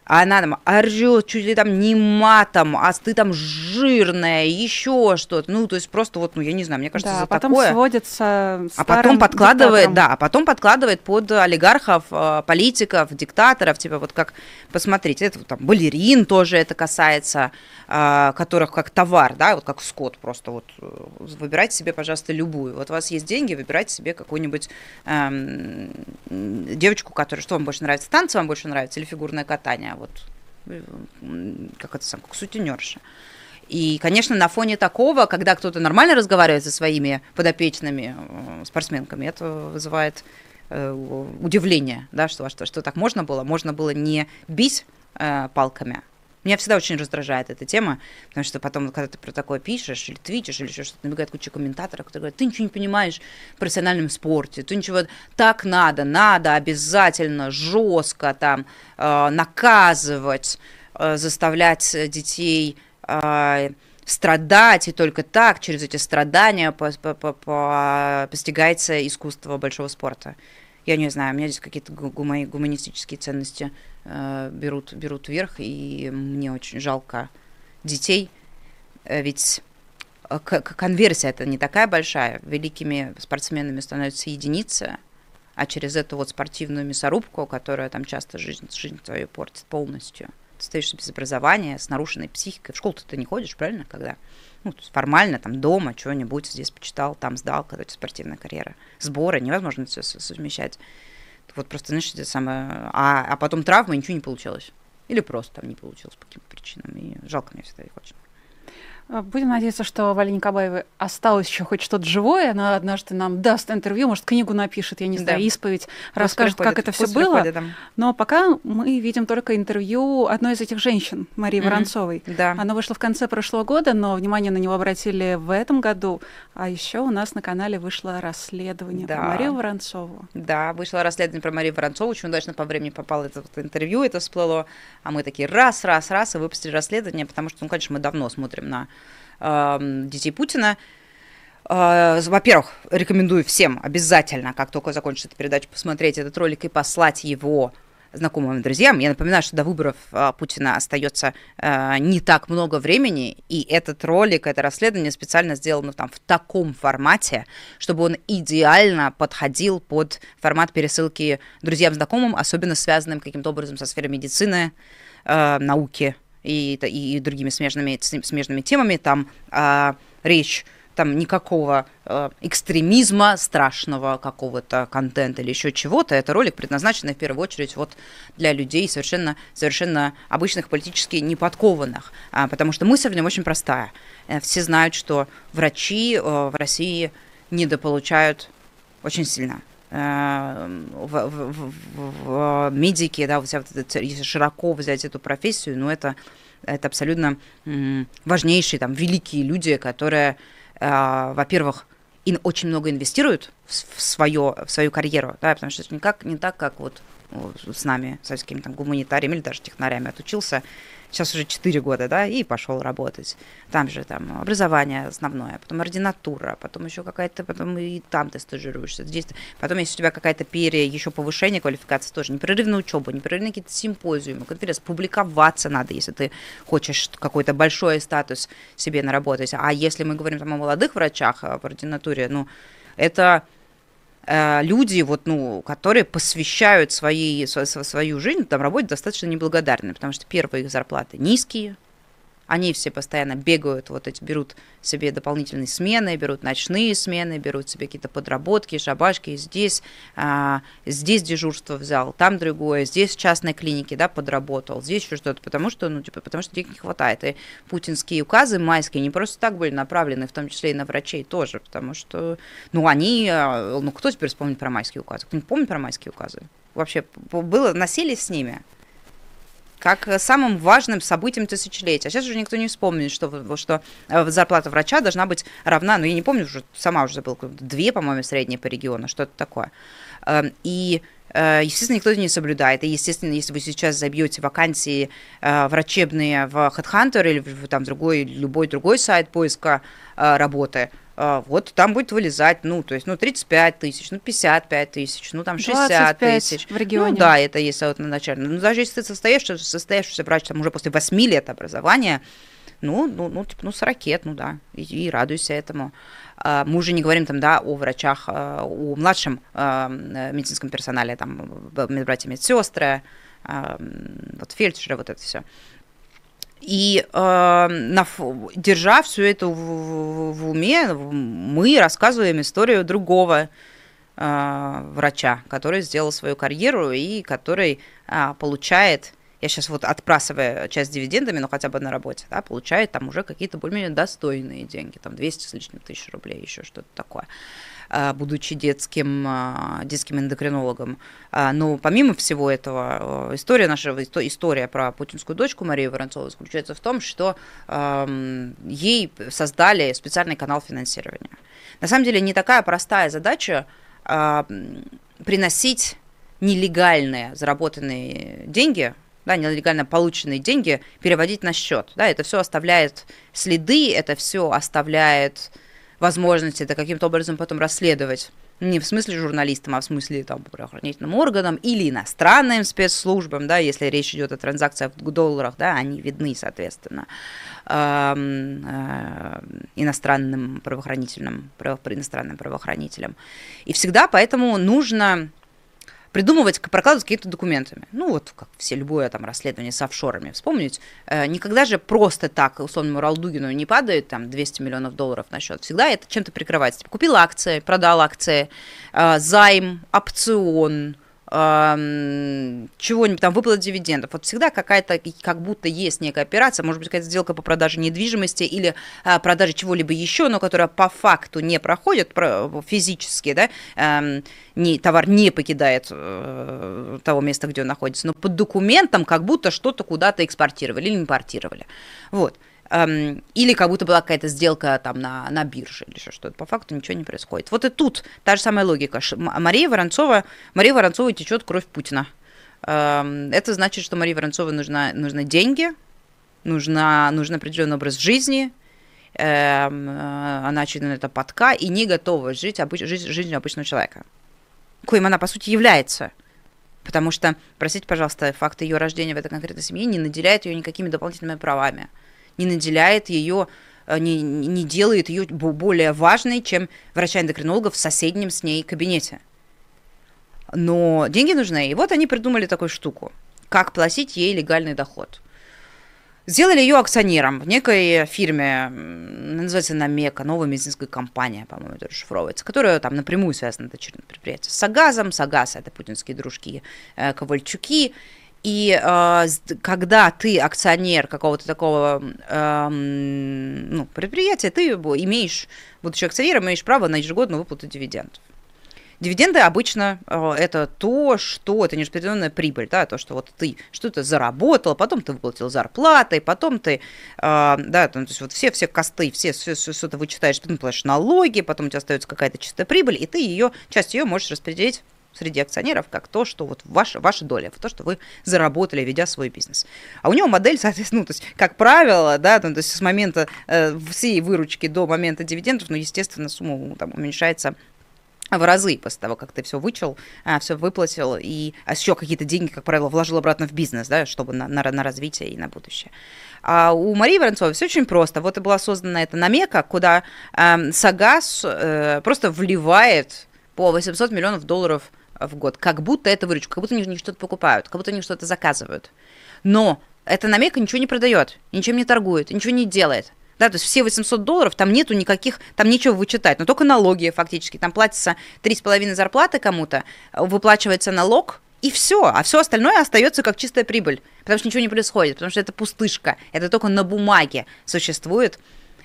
а она там орет, чуть ли там не матом, а ты там жирная, еще что-то. Ну, то есть просто вот, ну, я не знаю, мне кажется, да, за потом такое... сводится А потом подкладывает, диктатором. да, а потом подкладывает под олигархов, э, политиков, диктаторов, типа вот как, посмотрите, это там балерин тоже это касается, э, которых как товар, да, вот как скот просто вот. Э, выбирайте себе, пожалуйста, любую. Вот у вас есть деньги, выбирайте себе какую-нибудь эм, девочку, которая, что вам больше нравится, танцы вам больше нравится или фигурное катание? Вот как это сам, как сутенерша. И, конечно, на фоне такого, когда кто-то нормально разговаривает со своими подопечными э, спортсменками, это вызывает э, удивление, да, что, что, что так можно было. Можно было не бить э, палками, меня всегда очень раздражает эта тема, потому что потом, когда ты про такое пишешь или твитишь, или еще что-то, набегает куча комментаторов, которые говорят, ты ничего не понимаешь в профессиональном спорте, ты ничего... Так надо, надо обязательно, жестко там э, наказывать, э, заставлять детей э, страдать, и только так, через эти страдания по по по постигается искусство большого спорта. Я не знаю, у меня здесь какие-то гуманистические ценности берут, берут вверх, и мне очень жалко детей, э, ведь э, конверсия это не такая большая, великими спортсменами становятся единицы, а через эту вот спортивную мясорубку, которая там часто жизнь, жизнь твою портит полностью, ты стоишь без образования, с нарушенной психикой, в школу ты не ходишь, правильно, когда? Ну, формально, там, дома, что-нибудь здесь почитал, там сдал, когда у тебя спортивная карьера. Сборы, невозможно все совмещать Вот просто, знаешь, это самое... А, а потом травма, ничего не получилось. Или просто там не получилось по каким-то причинам. И жалко мне всегда их очень. А, будем надеяться, что Вале Николаевой осталось еще хоть что-то живое. Она однажды нам даст интервью, может, книгу напишет, я не знаю, да. исповедь, пусть расскажет, как это все было. Но пока мы видим только интервью одной из этих женщин, Марии mm-hmm. Воронцовой. Да. Оно вышло в конце прошлого года, но внимание на него обратили в этом году. А еще у нас на канале вышло расследование да. про Марию Воронцову. Да, вышло расследование про Марию Воронцову. Очень удачно по времени попало это вот интервью, это всплыло. А мы такие раз, раз, раз, и выпустили расследование, потому что, ну, конечно, мы давно смотрим на детей Путина. А, во-первых, рекомендую всем обязательно, как только закончится эта передача, посмотреть этот ролик и послать его знакомым друзьям. Я напоминаю, что до выборов а, Путина остается а, не так много времени, и этот ролик, это расследование специально сделано там в таком формате, чтобы он идеально подходил под формат пересылки друзьям, знакомым, особенно связанным каким-то образом со сферой медицины, науки и, и другими смежными, смежными темами. Там а, речь там никакого э, экстремизма, страшного какого-то контента или еще чего-то. Это ролик предназначен в первую очередь вот для людей совершенно, совершенно обычных политически неподкованных, а, потому что мысль в нем очень простая. Э, все знают, что врачи э, в России недополучают очень сильно. Э, в, в, в, в медике, да, взять, если широко взять эту профессию, ну, это, это абсолютно важнейшие, там, великие люди, которые, э, во-первых, и очень много инвестируют в, свое, в свою карьеру, да, потому что это никак, не так, как вот с нами, с какими-то гуманитариями или даже технарями отучился, сейчас уже 4 года, да, и пошел работать. Там же там образование основное, потом ординатура, потом еще какая-то, потом и там ты стажируешься. Здесь, потом, если у тебя какая-то пере, еще повышение квалификации тоже, непрерывная учеба, непрерывные какие-то симпозиумы, конференции, публиковаться надо, если ты хочешь какой-то большой статус себе наработать. А если мы говорим там о молодых врачах в ординатуре, ну, это люди, вот, ну, которые посвящают свои, свою жизнь там работе достаточно неблагодарны, потому что первые их зарплаты низкие, они все постоянно бегают, вот эти берут себе дополнительные смены, берут ночные смены, берут себе какие-то подработки, шабашки. Здесь, а, здесь дежурство взял, там другое, здесь в частной клинике, да, подработал, здесь еще что-то, потому что, ну, типа, потому что денег не хватает. И путинские указы майские не просто так были направлены, в том числе и на врачей тоже, потому что, ну, они, а, ну, кто теперь вспомнит про майские указы? Кто-нибудь помнит про майские указы? Вообще, было, носились с ними? Как самым важным событием тысячелетия. А сейчас уже никто не вспомнит, что, что э, зарплата врача должна быть равна, ну я не помню, уже сама уже забыла, две, по-моему, средние по региону, что-то такое. Эм, и э, Естественно, никто это не соблюдает. И, естественно, если вы сейчас забьете вакансии э, врачебные в HeadHunter или в там, другой, любой другой сайт поиска работы, а, вот там будет вылезать, ну, то есть, ну, 35 тысяч, ну, 55 тысяч, ну, там 60 тысяч. в регионе. Ну, да, это есть вот на начальном. Ну, даже если ты состоишься, состоявшийся врач там уже после 8 лет образования, ну, ну, ну, типа, ну, с ракет, ну, да, и, и радуйся этому. А, мы уже не говорим там, да, о врачах, а, о младшем медицинском персонале, там, медбратья, медсестры, вот фельдшеры, вот это все. И э, на, держа все это в, в, в уме, мы рассказываем историю другого э, врача, который сделал свою карьеру и который э, получает, я сейчас вот отбрасываю часть дивидендами, но хотя бы на работе, да, получает там уже какие-то более-менее достойные деньги, там 200 с лишним тысяч рублей, еще что-то такое. А, будучи детским, а, детским эндокринологом. А, но помимо всего этого, история наша, история про путинскую дочку Марию Воронцову заключается в том, что ей создали специальный канал финансирования. На самом деле не такая простая задача приносить нелегальные заработанные деньги да, нелегально полученные деньги переводить на счет. Да, это все оставляет следы, это все оставляет возможности это каким-то образом потом расследовать. Не в смысле журналистам, а в смысле там, правоохранительным органам или иностранным спецслужбам, да, если речь идет о транзакциях в долларах, да, они видны, соответственно, э, иностранным правоохранительным, право, иностранным правоохранителям. И всегда поэтому нужно придумывать, прокладывать какие-то документами. Ну, вот как все, любое там расследование с офшорами. Вспомнить, э, никогда же просто так условному Ралдугину не падает там 200 миллионов долларов на счет. Всегда это чем-то прикрывается. Типа, купил акции, продал акции, э, займ, опцион, чего-нибудь, там, выплат дивидендов. Вот всегда какая-то, как будто есть некая операция, может быть, какая-то сделка по продаже недвижимости или а, продаже чего-либо еще, но которая по факту не проходит физически, да, не, товар не покидает э, того места, где он находится, но под документом как будто что-то куда-то экспортировали или импортировали. Вот эм, или как будто была какая-то сделка там на, на бирже или что-то. По факту ничего не происходит. Вот и тут та же самая логика. Мария Воронцова, Мария Воронцова течет кровь Путина. Эм, это значит, что Марии Воронцовой нужна, нужны деньги, нужна, нужен определенный образ жизни, эм, э, она очевидно это подка и не готова жить обыч, жизнь, жизнью обычного человека, коим она, по сути, является. Потому что, простите, пожалуйста, факт ее рождения в этой конкретной семье не наделяет ее никакими дополнительными правами не наделяет ее, э, не, не делает ее более важной, чем врача-эндокринолога в соседнем с ней кабинете. Но деньги нужны. И вот они придумали такую штуку. Как платить ей легальный доход. Сделали ее акционером в некой фирме, называется Намека, новая медицинская компания, по-моему, это расшифровывается, которая там напрямую связана с дочерным предприятием. С Агазом, Сагаз это путинские дружки э, Ковальчуки, и э, когда ты акционер какого-то такого э, ну, предприятия, ты имеешь, будучи акционером, имеешь право на ежегодную выплату дивидендов. Дивиденды обычно э, это то, что это нераспределенная прибыль, да, то, что вот ты что-то заработал, потом ты выплатил зарплатой, потом ты, э, да, то есть вот все, все косты, все, все, все, все это вычитаешь, потом платишь налоги, потом у тебя остается какая-то чистая прибыль, и ты ее, часть ее можешь распределить среди акционеров как то, что вот ваша, ваша доля, то, что вы заработали, ведя свой бизнес. А у него модель, *laughs* соответственно, ну, то есть, как правило, да, то есть с момента э, всей выручки до момента дивидендов, ну, естественно, сумма ну, там уменьшается в разы после того, как ты все вычел, а, все выплатил, и а еще какие-то деньги, как правило, вложил обратно в бизнес, да, чтобы на, на, на развитие и на будущее. А у Марии Воронцовой все очень просто. Вот и была создана эта намека, куда э, Сагаз э, просто вливает по 800 миллионов долларов в год, как будто это выручка, как будто они что-то покупают, как будто они что-то заказывают. Но эта намека ничего не продает, ничем не торгует, ничего не делает. Да, то есть все 800 долларов, там нету никаких, там нечего вычитать, но только налоги фактически. Там платится 3,5 зарплаты кому-то, выплачивается налог, и все, а все остальное остается как чистая прибыль, потому что ничего не происходит, потому что это пустышка, это только на бумаге существует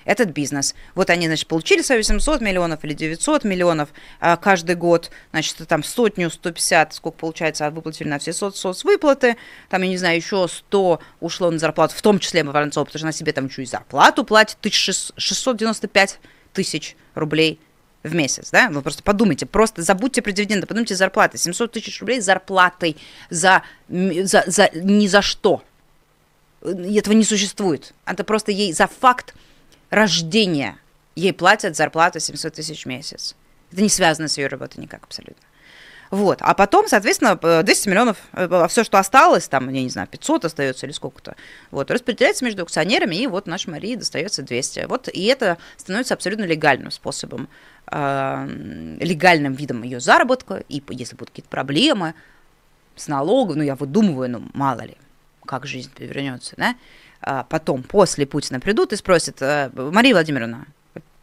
этот бизнес. Вот они, значит, получили свои 800 миллионов или 900 миллионов а, каждый год, значит, там сотню, 150, сколько получается, выплатили на все соц соцвыплаты, там, я не знаю, еще 100 ушло на зарплату, в том числе Воронцова, потому что она себе там еще и зарплату платит, 695 тысяч рублей в месяц, да? Вы просто подумайте, просто забудьте про дивиденды, подумайте зарплаты. 700 тысяч рублей зарплатой за, за, за ни за что. Этого не существует. Это просто ей за факт рождения ей платят зарплату 700 тысяч в месяц. Это не связано с ее работой никак абсолютно. Вот. А потом, соответственно, 200 миллионов, э, все, что осталось, там, я не знаю, 500 остается или сколько-то, вот, распределяется между акционерами, и вот нашей Марии достается 200. Вот, и это становится абсолютно легальным способом, э, легальным видом ее заработка, и если будут какие-то проблемы с налогом, ну, я выдумываю, ну, мало ли, как жизнь перевернется, да, потом, после Путина придут и спросят, «Э, Мария Владимировна,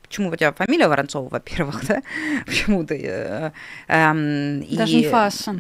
почему у тебя фамилия Воронцова, во-первых, *laughs* да? Почему ты... Э, э, Даже не фаса.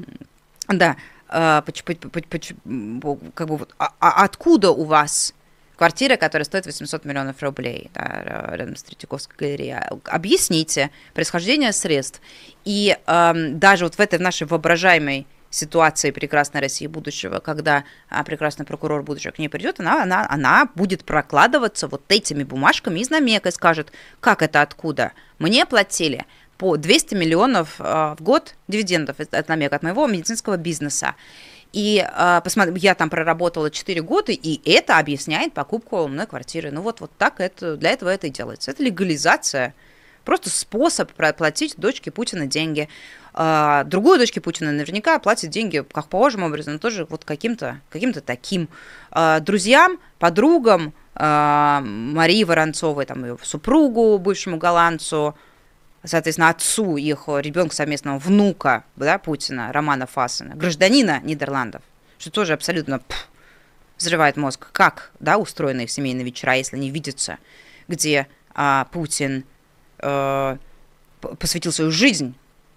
Да. Э, как бы вот, а, а откуда у вас квартира, которая стоит 800 миллионов рублей да, рядом с Третьяковской галереей. Объясните происхождение средств. И э, даже вот в этой нашей воображаемой ситуации прекрасной России будущего, когда а, прекрасный прокурор будущего к ней придет, она, она, она будет прокладываться вот этими бумажками из намека и скажет, как это, откуда? Мне платили по 200 миллионов а, в год дивидендов от намека от моего медицинского бизнеса. И посмотри, я там проработала 4 года, и это объясняет покупку мной квартиры. Ну вот, вот так это, для этого это и делается. Это легализация Просто способ проплатить дочке Путина деньги. А, другой дочке Путина наверняка платит деньги, как похожим образом, тоже вот каким-то каким таким. А, друзьям, подругам а, Марии Воронцовой, там, ее супругу, бывшему голландцу, соответственно, отцу их ребенка совместного внука да, Путина, Романа Фасена, гражданина Нидерландов, что тоже абсолютно пфф, взрывает мозг. Как да, устроены их семейные вечера, если они видятся, где а, Путин э, посвятил свою жизнь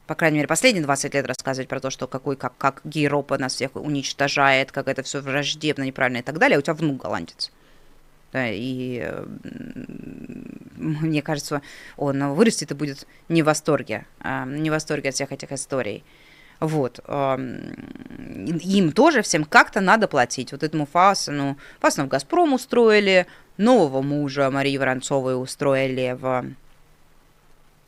по крайней мере, последние 20 лет рассказывать про то, что какой, как, как Гейропа нас всех уничтожает, как это все враждебно, неправильно и так далее, а у тебя внук голландец. Да, и *laughs* мне кажется, он вырастет и будет не в восторге, а, не в восторге от всех этих историй. Вот. Им тоже всем как-то надо платить. Вот этому Фасану, Фасана в «Газпром» устроили, нового мужа Марии Воронцовой устроили в...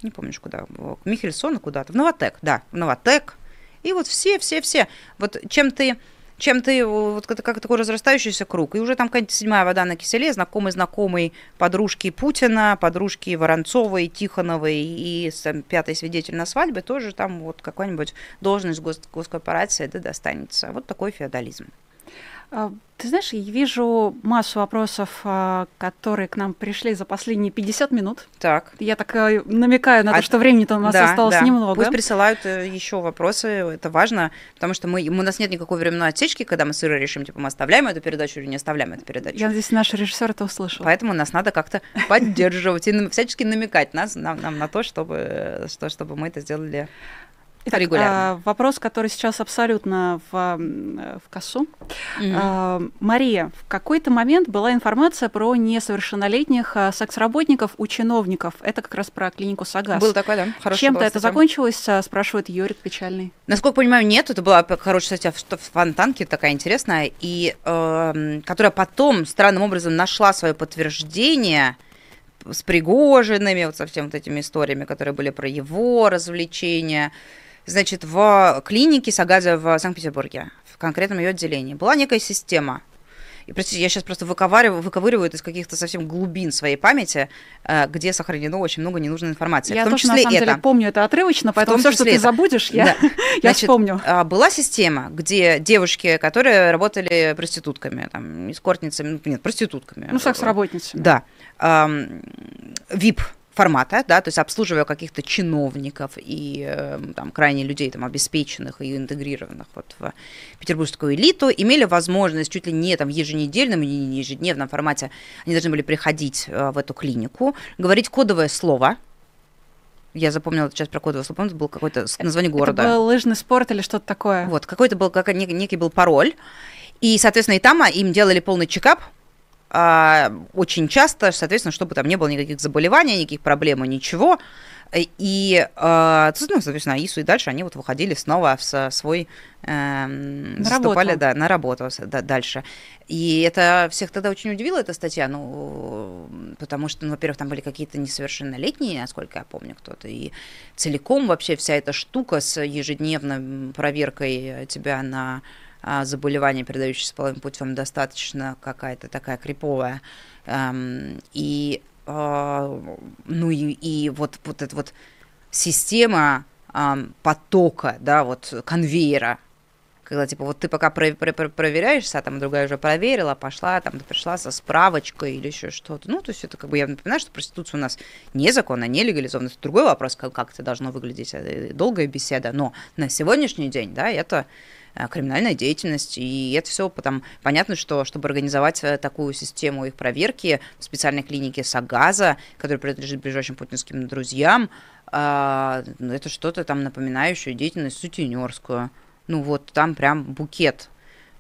Не помнишь куда, в Михельсона куда-то, в Новотек, да, в Новотек. И вот все-все-все. Вот чем ты чем ты, вот это как такой разрастающийся круг. И уже там какая-нибудь седьмая вода на киселе, знакомый знакомый подружки Путина, подружки Воронцовой, Тихоновой и там, пятый свидетель на свадьбе тоже там вот какая-нибудь должность гос- госкорпорации да, достанется. Вот такой феодализм. А, ты знаешь, я вижу массу вопросов, а, которые к нам пришли за последние 50 минут. Так. Я так э, намекаю на а, то, что времени-то у нас да, осталось да. немного. Пусть присылают э, еще вопросы, это важно, потому что мы, у нас нет никакой временной отсечки, когда мы с Ирой решим, типа, мы оставляем эту передачу или не оставляем эту передачу. Я надеюсь, наш режиссер это услышал. Поэтому нас надо как-то *laughs* поддерживать и всячески намекать нас, нам, нам на то, чтобы, чтобы мы это сделали Итак, регулярно. вопрос, который сейчас абсолютно в, в кассу. Mm-hmm. Мария, в какой-то момент была информация про несовершеннолетних а, секс-работников у чиновников. Это как раз про клинику Сагас. Был такой, да. Хорошая Чем-то это закончилось, а, спрашивает Юрик Печальный. Насколько понимаю, нет. Это была хорошая статья в Фонтанке, такая интересная, и э, которая потом странным образом нашла свое подтверждение с Пригожиными, вот со всеми вот этими историями, которые были про его развлечения значит, в клинике Сагаза в Санкт-Петербурге, в конкретном ее отделении, была некая система. И, простите, я сейчас просто выковыриваю, выковыриваю из каких-то совсем глубин своей памяти, э, где сохранено очень много ненужной информации. Я в том тоже, числе на самом это. деле, помню это отрывочно, поэтому все, что ты это. забудешь, я, да. *laughs* я Значит, вспомню. А, была система, где девушки, которые работали проститутками, там, эскортницами, нет, проститутками. Ну, секс-работницами. Да. ВИП формата, да, то есть обслуживая каких-то чиновников и э, там, крайне людей там, обеспеченных и интегрированных вот, в петербургскую элиту, имели возможность чуть ли не там, в еженедельном или не ежедневном формате, они должны были приходить э, в эту клинику, говорить кодовое слово, я запомнила сейчас про кодовое слово, помните, был какой-то название города. Это был лыжный спорт или что-то такое? Вот, какой-то был, как, некий был пароль, и, соответственно, и там им делали полный чекап, а, очень часто, соответственно, чтобы там не было никаких заболеваний, никаких проблем ничего. И, э, ну, соответственно, АИСу и дальше они вот выходили снова в свой, э, на заступали, да, на работу да, дальше. И это всех тогда очень удивило, эта статья, ну, потому что, ну, во-первых, там были какие-то несовершеннолетние, насколько я помню, кто-то, и целиком вообще вся эта штука с ежедневной проверкой тебя на а, заболевание, передающееся половым путем, достаточно какая-то такая криповая. Эм, и, а, ну и, и вот, вот эта вот система потока, да, вот конвейера, когда типа вот ты пока про про про проверяешься, а там другая уже проверила, пошла, там пришла со справочкой или еще что-то. Ну, то есть это как бы я напоминаю, что проституция у нас незаконно, не легализована. Это другой вопрос, как, как это должно выглядеть, это долгая беседа. Но на сегодняшний день, да, это криминальная деятельность, и это все потом понятно, что чтобы организовать э, такую систему их проверки в специальной клинике Сагаза, которая принадлежит ближайшим путинским друзьям, а, ну, это что-то там напоминающее деятельность сутенерскую. Ну вот там прям букет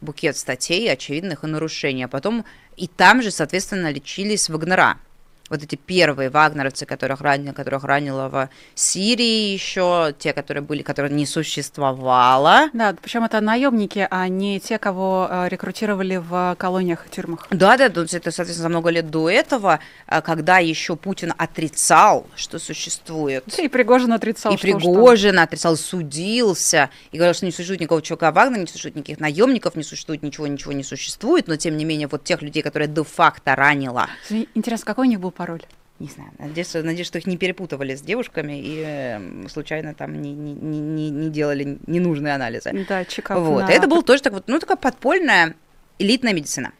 букет статей очевидных и нарушений. А потом и там же, соответственно, лечились Вагнера вот эти первые вагнеровцы, которых, ранило, которых ранило в Сирии еще, те, которые были, которые не существовало. Да, причем это наемники, а не те, кого э, рекрутировали в колониях и тюрьмах. Да, да, это, соответственно, за много лет до этого, э, когда еще Путин отрицал, что существует. И Пригожин отрицал. И что, Пригожин что... отрицал, судился, и говорил, что не существует никакого чувака Вагнера, не существует никаких наемников, не существует ничего, ничего не существует, но тем не менее вот тех людей, которые де-факто ранило. Интересно, какой у них был пароль? Не знаю, надеюсь, надеюсь, что их не перепутывали с девушками и э, случайно там не, не, не, не делали ненужные анализы. Да, чекап Вот, на... это был тоже так вот, ну, такая подпольная элитная медицина.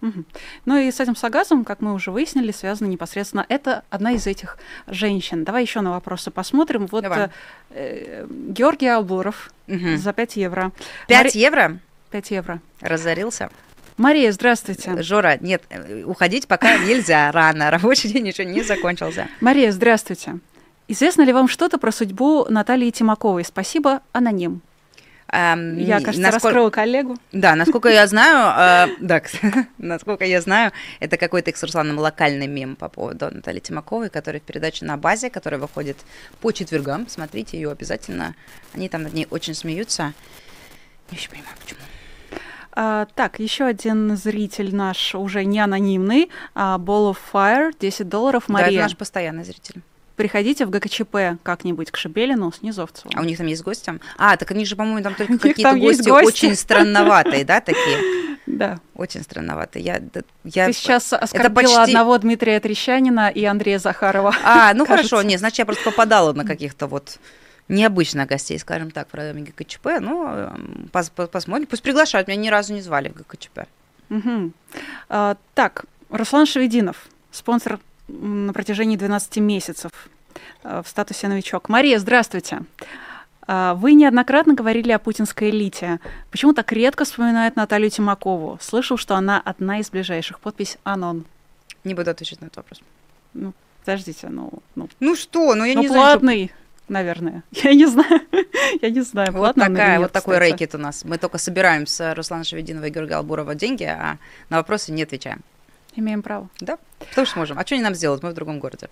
Угу. Ну и с этим сагазом, как мы уже выяснили, связано непосредственно это одна из этих женщин. Давай еще на вопросы посмотрим. Вот Давай. э, Георгий Албуров угу. за 5 евро. 5 Мари... евро? 5 евро. Разорился? Мария, здравствуйте. Жора, нет, уходить пока нельзя *laughs* рано, рабочий день еще не закончился. Мария, здравствуйте. Известно ли вам что-то про судьбу Натальи Тимаковой? Спасибо, аноним. Эм, Я, кажется, насколько... раскрыла коллегу. Да, насколько я знаю, э, *laughs* да, *laughs* насколько я знаю, это какой-то Русланом локальный мем по поводу Натальи Тимаковой, которая в передаче на базе, которая выходит по четвергам. Смотрите ее обязательно. Они там над ней очень смеются. Не очень понимаю, почему. А, так, еще один зритель наш, уже не анонимный, а Ball of Fire, 10 долларов, Мария. Да, это наш постоянный зритель приходите в ГКЧП как-нибудь к Шебелину с Низовцевым. А у них там есть гости? А, так они же, по-моему, там только какие-то гости, гости очень странноватые, да, такие? *laughs* Да. Очень странноватые. Я, я... Ты сейчас оскорбила почти... одного Дмитрия Трещанина и Андрея Захарова. А, ну *laughs* хорошо, нет, значит, я просто попадала на каких-то вот необычных гостей, скажем так, в программе ГКЧП. Ну, эм, пос посмотрим. Пусть приглашают. Меня ни разу не звали в ГКЧП. Угу. А, так, Руслан Шевединов, спонсор на протяжении 12 месяцев э, в статусе новичок. Мария, здравствуйте. А, вы неоднократно говорили о путинской элите. Почему так редко вспоминает Наталью Тимакову? Слышал, что она одна из ближайших. Подпись «Анон». Не буду отвечать на этот вопрос. Ну, подождите, ну... Ну, ну что, ну я ну, не платный. знаю, наверное. *laughs* Я не знаю. Я не знаю, вот такая, нет, вот такой рэкет у нас. Мы только собираем с Русланом Шевединова и Георгия Албурова деньги, а на вопросы не отвечаем. Имеем право. Да, потому что можем. А что они нам сделают? Мы в другом городе.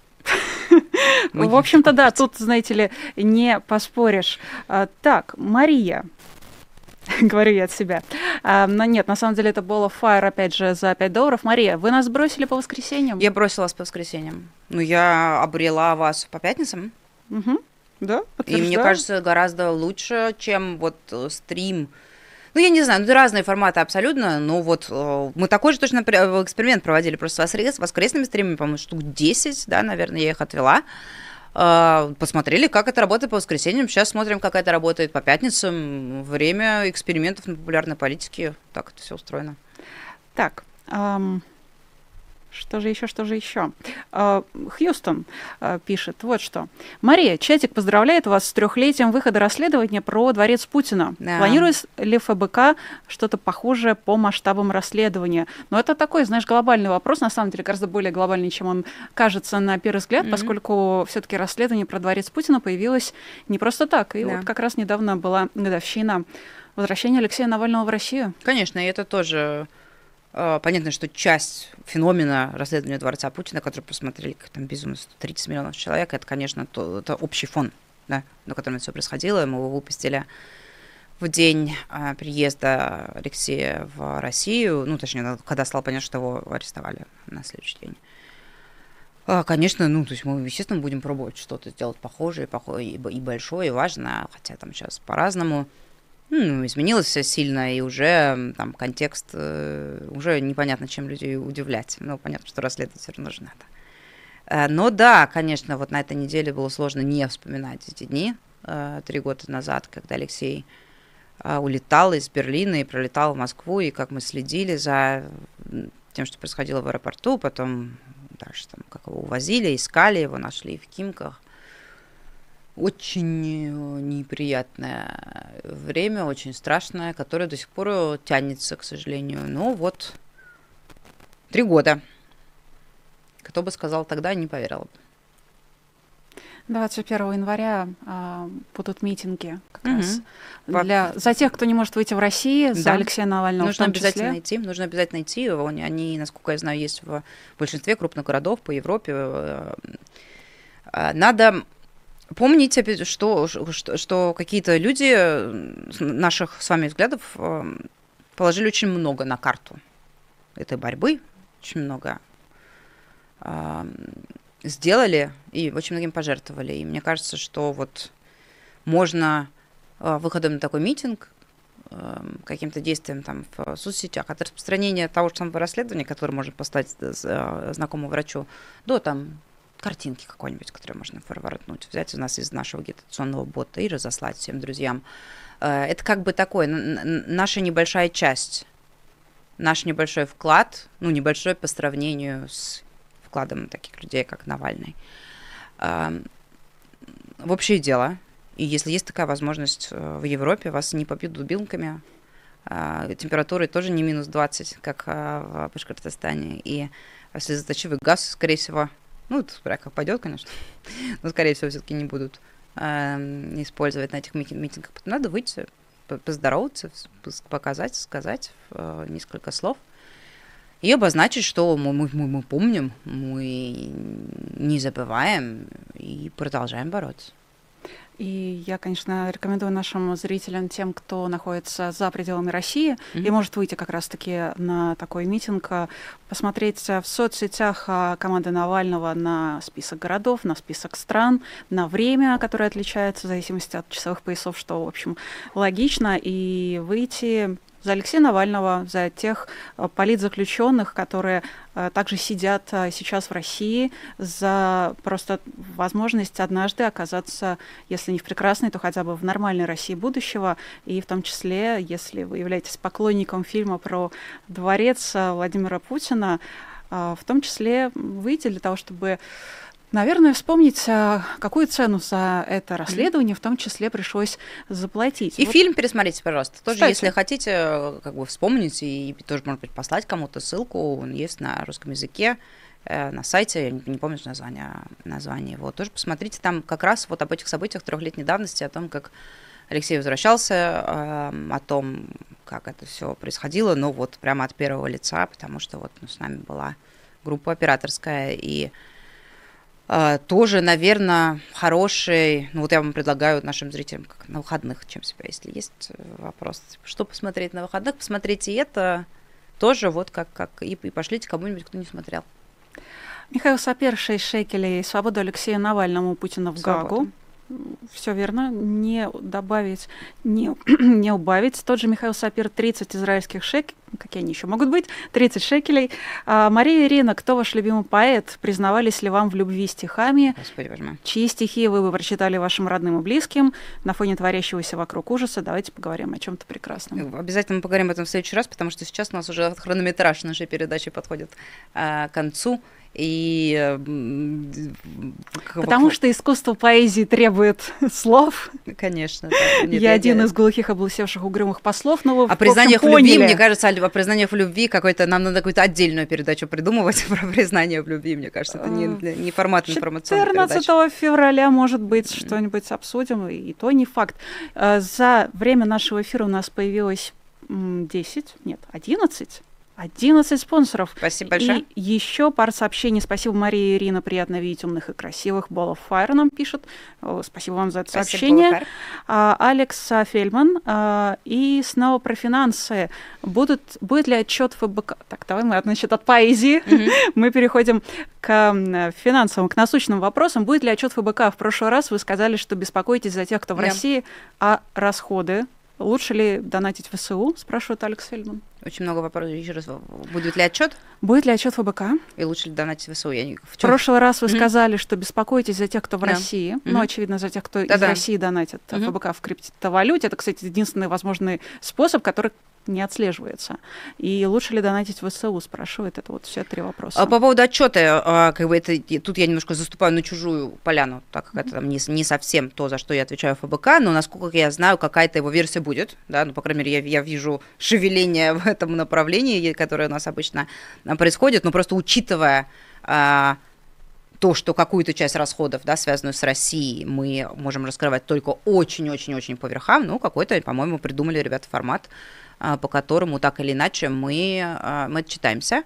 *laughs* В общем-то, да, тут, знаете ли, не поспоришь. А, так, Мария, *laughs* говорю я от себя. А, но нет, на самом деле это было Fire, опять же, за 5 долларов. Мария, вы нас бросили по воскресеньям? Я бросила вас по воскресеньям. Ну, я обрела вас по пятницам. Угу. Да, И мне кажется, гораздо лучше, чем вот э, стрим ну, я не знаю, ну, разные форматы абсолютно, но вот э, мы такой же точно эксперимент проводили просто с воскресными стримами, по-моему, штук 10, да, наверное, я их отвела. Э, посмотрели, как это работает по воскресеньям. Сейчас смотрим, как это работает по пятницам. Время экспериментов на популярной политике. Так это все устроено. Так, эм, что же еще, что же еще? А, Хьюстон а, пишет вот что. Мария, чатик поздравляет вас с трехлетием выхода расследования про дворец Путина. Да. Планирует ли ФБК что-то похожее по масштабам расследования? Но это такой, знаешь, глобальный вопрос, на самом деле гораздо более глобальный, чем он кажется на первый взгляд, mm-hmm. поскольку все-таки расследование про дворец Путина появилось не просто так. И да. вот как раз недавно была годовщина возвращения Алексея Навального в Россию. Конечно, и это тоже понятно, что часть феномена расследования Дворца Путина, который посмотрели как там безумно 130 миллионов человек, это, конечно, то, это общий фон, да, на котором это все происходило. Мы его выпустили в день а, приезда Алексея в Россию, ну, точнее, когда стало понятно, что его арестовали на следующий день. А, конечно, ну, то есть мы, естественно, будем пробовать что-то сделать похожее, похожее и большое, и важное, хотя там сейчас по-разному ну, изменилось все сильно, и уже там контекст, э, уже непонятно, чем людей удивлять. Ну, понятно, что расследовать все равно же надо. Э, но да, конечно, вот на этой неделе было сложно не вспоминать эти дни, э, три года назад, когда Алексей улетал из Берлина и пролетал в Москву, и как мы следили за тем, что происходило в аэропорту, потом дальше там, как его увозили, искали его, нашли в Кимках очень э, неприятное время, очень страшное, которое до сих пор тянется, к сожалению. Ну вот, три года. Кто бы сказал тогда, не поверил бы. 21 января а, будут митинги как угу. раз для за тех, кто не может выйти в России, да. за Алексея Навального. Нужно в том обязательно числе. найти. Нужно обязательно найти. Они, они, насколько я знаю, есть в большинстве крупных городов по Европе. Э, э, надо помнить, что, что, что какие-то люди наших с вами взглядов э, положили очень много на карту этой борьбы, очень много э, сделали и очень многим пожертвовали. И мне кажется, что вот можно э, выходом на такой митинг, каким-то действием там в соцсетях, от распространения того же самого расследования, которое можно послать знакомому врачу, до там картинки какой-нибудь, которую можно форварднуть, взять у нас из нашего агитационного бота и разослать всем друзьям. Э, это как бы такой, наша небольшая часть, наш небольшой вклад, ну, небольшой по сравнению с вкладом таких людей, как Навальный, эм, в общее дело. И если есть такая возможность э, в Европе, вас не побьют дубинками, э, температуры тоже не минус 20, как в Башкортостане, и слезоточивый газ, скорее всего, Ну, это как пойдет, конечно. Но, скорее всего, все-таки не будут э, использовать на этих митингах. Надо выйти, поздороваться, показать, сказать э, несколько слов и обозначить, что мы, мы, мы помним, мы не забываем и продолжаем бороться. И я, конечно, рекомендую нашим зрителям, тем, кто находится за пределами России mm-hmm. и может выйти как раз-таки на такой митинг, посмотреть в соцсетях а, команды Навального на список городов, на список стран, на время, которое отличается в зависимости от часовых поясов, что, в общем, логично, и выйти за Алексея Навального, за тех э, политзаключенных, которые э, также сидят э, сейчас в России, за просто возможность однажды оказаться, если не в прекрасной, то хотя бы в нормальной России будущего, и в том числе, если вы являетесь поклонником фильма про дворец Владимира Путина, в том числе выйти для того, чтобы Наверное, вспомнить, а, какую цену за это расследование в том числе пришлось заплатить. И вот. фильм пересмотрите, пожалуйста. Тоже, Кстати. если хотите, как бы вспомнить и тоже, может быть, послать кому-то ссылку, он есть на русском языке э, на сайте, я не, не помню название, название его, тоже посмотрите там как раз вот об этих событиях трехлетней давности, о том, как Алексей возвращался, э, о том, как это все происходило, но вот прямо от первого лица, потому что вот ну, с нами была группа операторская, и тоже, наверное, хороший, ну вот я вам предлагаю нашим зрителям как на выходных, чем себя, если есть э, вопрос, типа, что посмотреть на выходных, посмотрите это тоже вот как, как и, и пошлите кому-нибудь, кто не смотрел. Михаил Сапер, 6 шекелей, свободу Алексея Навальному, Путина в Свобода. Гагу все верно, не добавить, не, *clears throat* не убавить. Тот же Михаил Сапир 30 израильских шекелей, какие они еще могут быть, 30 шекелей. А, Мария Ирина, кто ваш любимый поэт? Признавались ли вам в любви стихами? Господи, боже. Чьи стихи вы бы прочитали вашим родным и близким на фоне творящегося вокруг ужаса? Давайте поговорим о чем-то прекрасном. Обязательно поговорим об этом в следующий раз, потому что сейчас у нас уже хронометраж нашей передачи подходит а, к концу. И... Потому что искусство поэзии требует *laughs* слов. Конечно. Да. Нет, я, я один из глухих, облысевших, угрюмых послов, но вы, А признание в любви, мне кажется, о признании в любви какой-то... Нам надо какую-то отдельную передачу придумывать *laughs* про признание в любви, мне кажется. Это не, а, не формат информационной 14 передачи. февраля, может быть, что-нибудь обсудим, и то не факт. А, за время нашего эфира у нас появилось 10, нет, 11 11 спонсоров. Спасибо большое. И еще пара сообщений. Спасибо, Мария и Ирина. Приятно видеть умных и красивых. Of Fire нам пишет. Спасибо вам за это Спасибо, сообщение. А, Алекс Фельман. А, и снова про финансы. Будут, будет ли отчет ФБК? Так, давай мы, значит, от поэзии mm-hmm. *laughs* мы переходим к финансовым, к насущным вопросам. Будет ли отчет ФБК? В прошлый раз вы сказали, что беспокоитесь за тех, кто в yeah. России, а расходы Лучше ли донатить в ВСУ, спрашивает Алекс Фельдман. Очень много вопросов. Еще раз, будет ли отчет? Будет ли отчет ВБК? И лучше ли донатить в ВСУ? Я не... в, в прошлый раз вы mm-hmm. сказали, что беспокоитесь за тех, кто в да. России. Mm-hmm. Ну, очевидно, за тех, кто Да-да. из России донатит mm-hmm. ФБК в криптовалюте. Это, кстати, единственный возможный способ, который не отслеживается. И лучше ли донатить в ВСУ, спрашивает. Это вот все три вопроса. А по поводу отчета, а, как бы это, тут я немножко заступаю на чужую поляну, так как mm-hmm. это не, не совсем то, за что я отвечаю ФБК, но насколько я знаю, какая-то его версия будет, да, ну, по крайней мере, я, я вижу шевеление *laughs* в этом направлении, которое у нас обычно а, происходит, но просто учитывая а, то, что какую-то часть расходов, да, связанную с Россией, мы можем раскрывать только очень-очень-очень по верхам, ну, какой-то, по-моему, придумали ребята формат, по которому так или иначе мы, а, мы отчитаемся.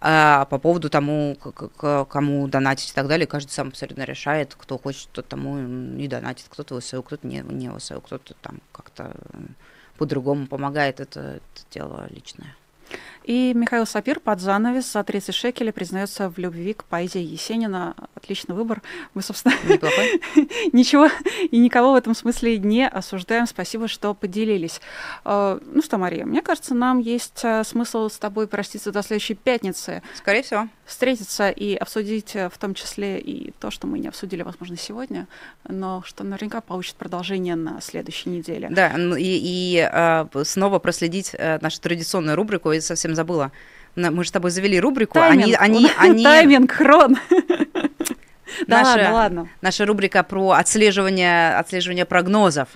А по поводу тому, кому донатить и так далее, каждый сам абсолютно решает, кто хочет, тот тому и донатит, кто-то ВСУ, кто-то не, не ВСУ, кто-то там как-то по-другому помогает, это, это дело личное. И Михаил Сапир под занавес за 30 шекелей признается в любви к поэзии Есенина. Отличный выбор. Мы, собственно, *laughs* ничего и никого в этом смысле не осуждаем. Спасибо, что поделились. А, ну что, Мария, мне кажется, нам есть а, смысл с тобой проститься до следующей пятницы. Скорее всего. Встретиться и обсудить а, в том числе и то, что мы не обсудили, возможно, сегодня, но что наверняка получит продолжение на следующей неделе. Да, ну и, и снова проследить нашу традиционную рубрику и совсем забыла. Мы же с тобой завели рубрику. Тайминг. Они, они, *laughs* они... Тайминг, хрон. *laughs* Да наша, ладно, ладно. Наша рубрика про отслеживание, отслеживание прогнозов.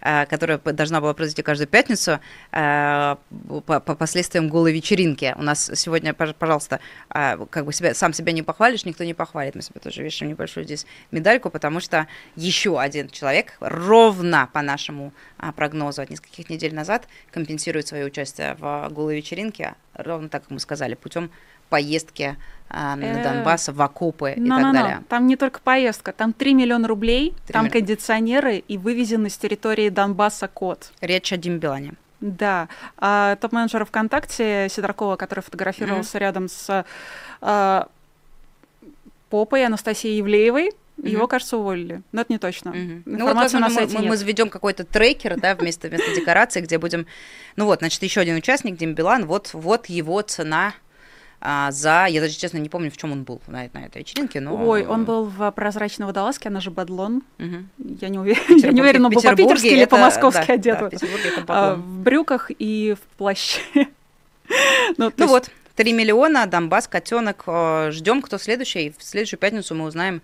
которая должна была произойти каждую пятницу по, по последствиям голой вечеринки. У нас сегодня, пожалуйста, как бы себя, сам себя не похвалишь, никто не похвалит. Мы себе тоже вешаем небольшую здесь медальку, потому что еще один человек ровно по нашему прогнозу от нескольких недель назад компенсирует свое участие в голой вечеринке, ровно так, как мы сказали, путем поездки а, на э, Донбасс, в окопы и так далее. Там не только поездка, там 3 миллиона рублей, там кондиционеры и вывезенный с территории Донбасса код. Речь о Диме Да. А, топ-менеджер ВКонтакте Сидоркова, который фотографировался mm-hmm. рядом с а, Попой Анастасией Евлеевой, Mm-hmm. Его, кажется, уволили. Но это не точно. Mm-hmm. Ну, вот, на сайте мы, нет. мы заведем какой-то трекер, да, *laughs* вместо, вместо декорации, где будем. Ну вот, значит, еще один участник, Дим Билан, вот, вот его цена а, за... Я даже, честно, не помню, в чем он был на, на этой вечеринке, но... Ой, он был в прозрачной водолазке, она же Бадлон. Угу. Я не, увер... Я *laughs* не уверена, он был по-питерски или по-московски да, одет. Да, в, а, в брюках и в плаще. *laughs* ну, ну есть... вот, 3 миллиона, Донбасс, котенок. Э, Ждем, кто следующий. В следующую пятницу мы узнаем,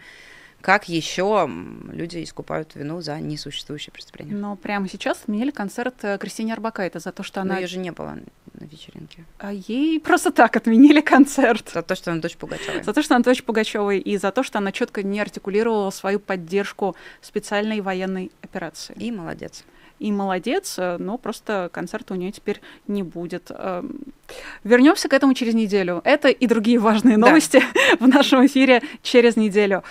как еще люди искупают вину за несуществующее преступление. Но прямо сейчас отменили концерт э, Кристине Арбакайте за то, что она... Но ее же не было на вечеринке. А ей просто так отменили концерт. За то, что она дочь Пугачевой. За то, что она дочь Пугачевой, и за то, что она четко не артикулировала свою поддержку специальной военной операции. И молодец и молодец, э, но просто концерта у нее теперь не будет. Эм, Вернемся к этому через неделю. Это и другие важные новости да. *laughs* в нашем эфире через неделю.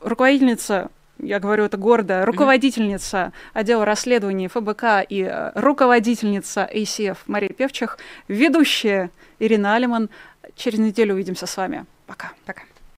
Руководительница я говорю это гордо, руководительница отдела расследований ФБК и э, руководительница ACF Мария Певчих, ведущая Ирина Алиман. Через неделю увидимся с вами. Пока. Пока.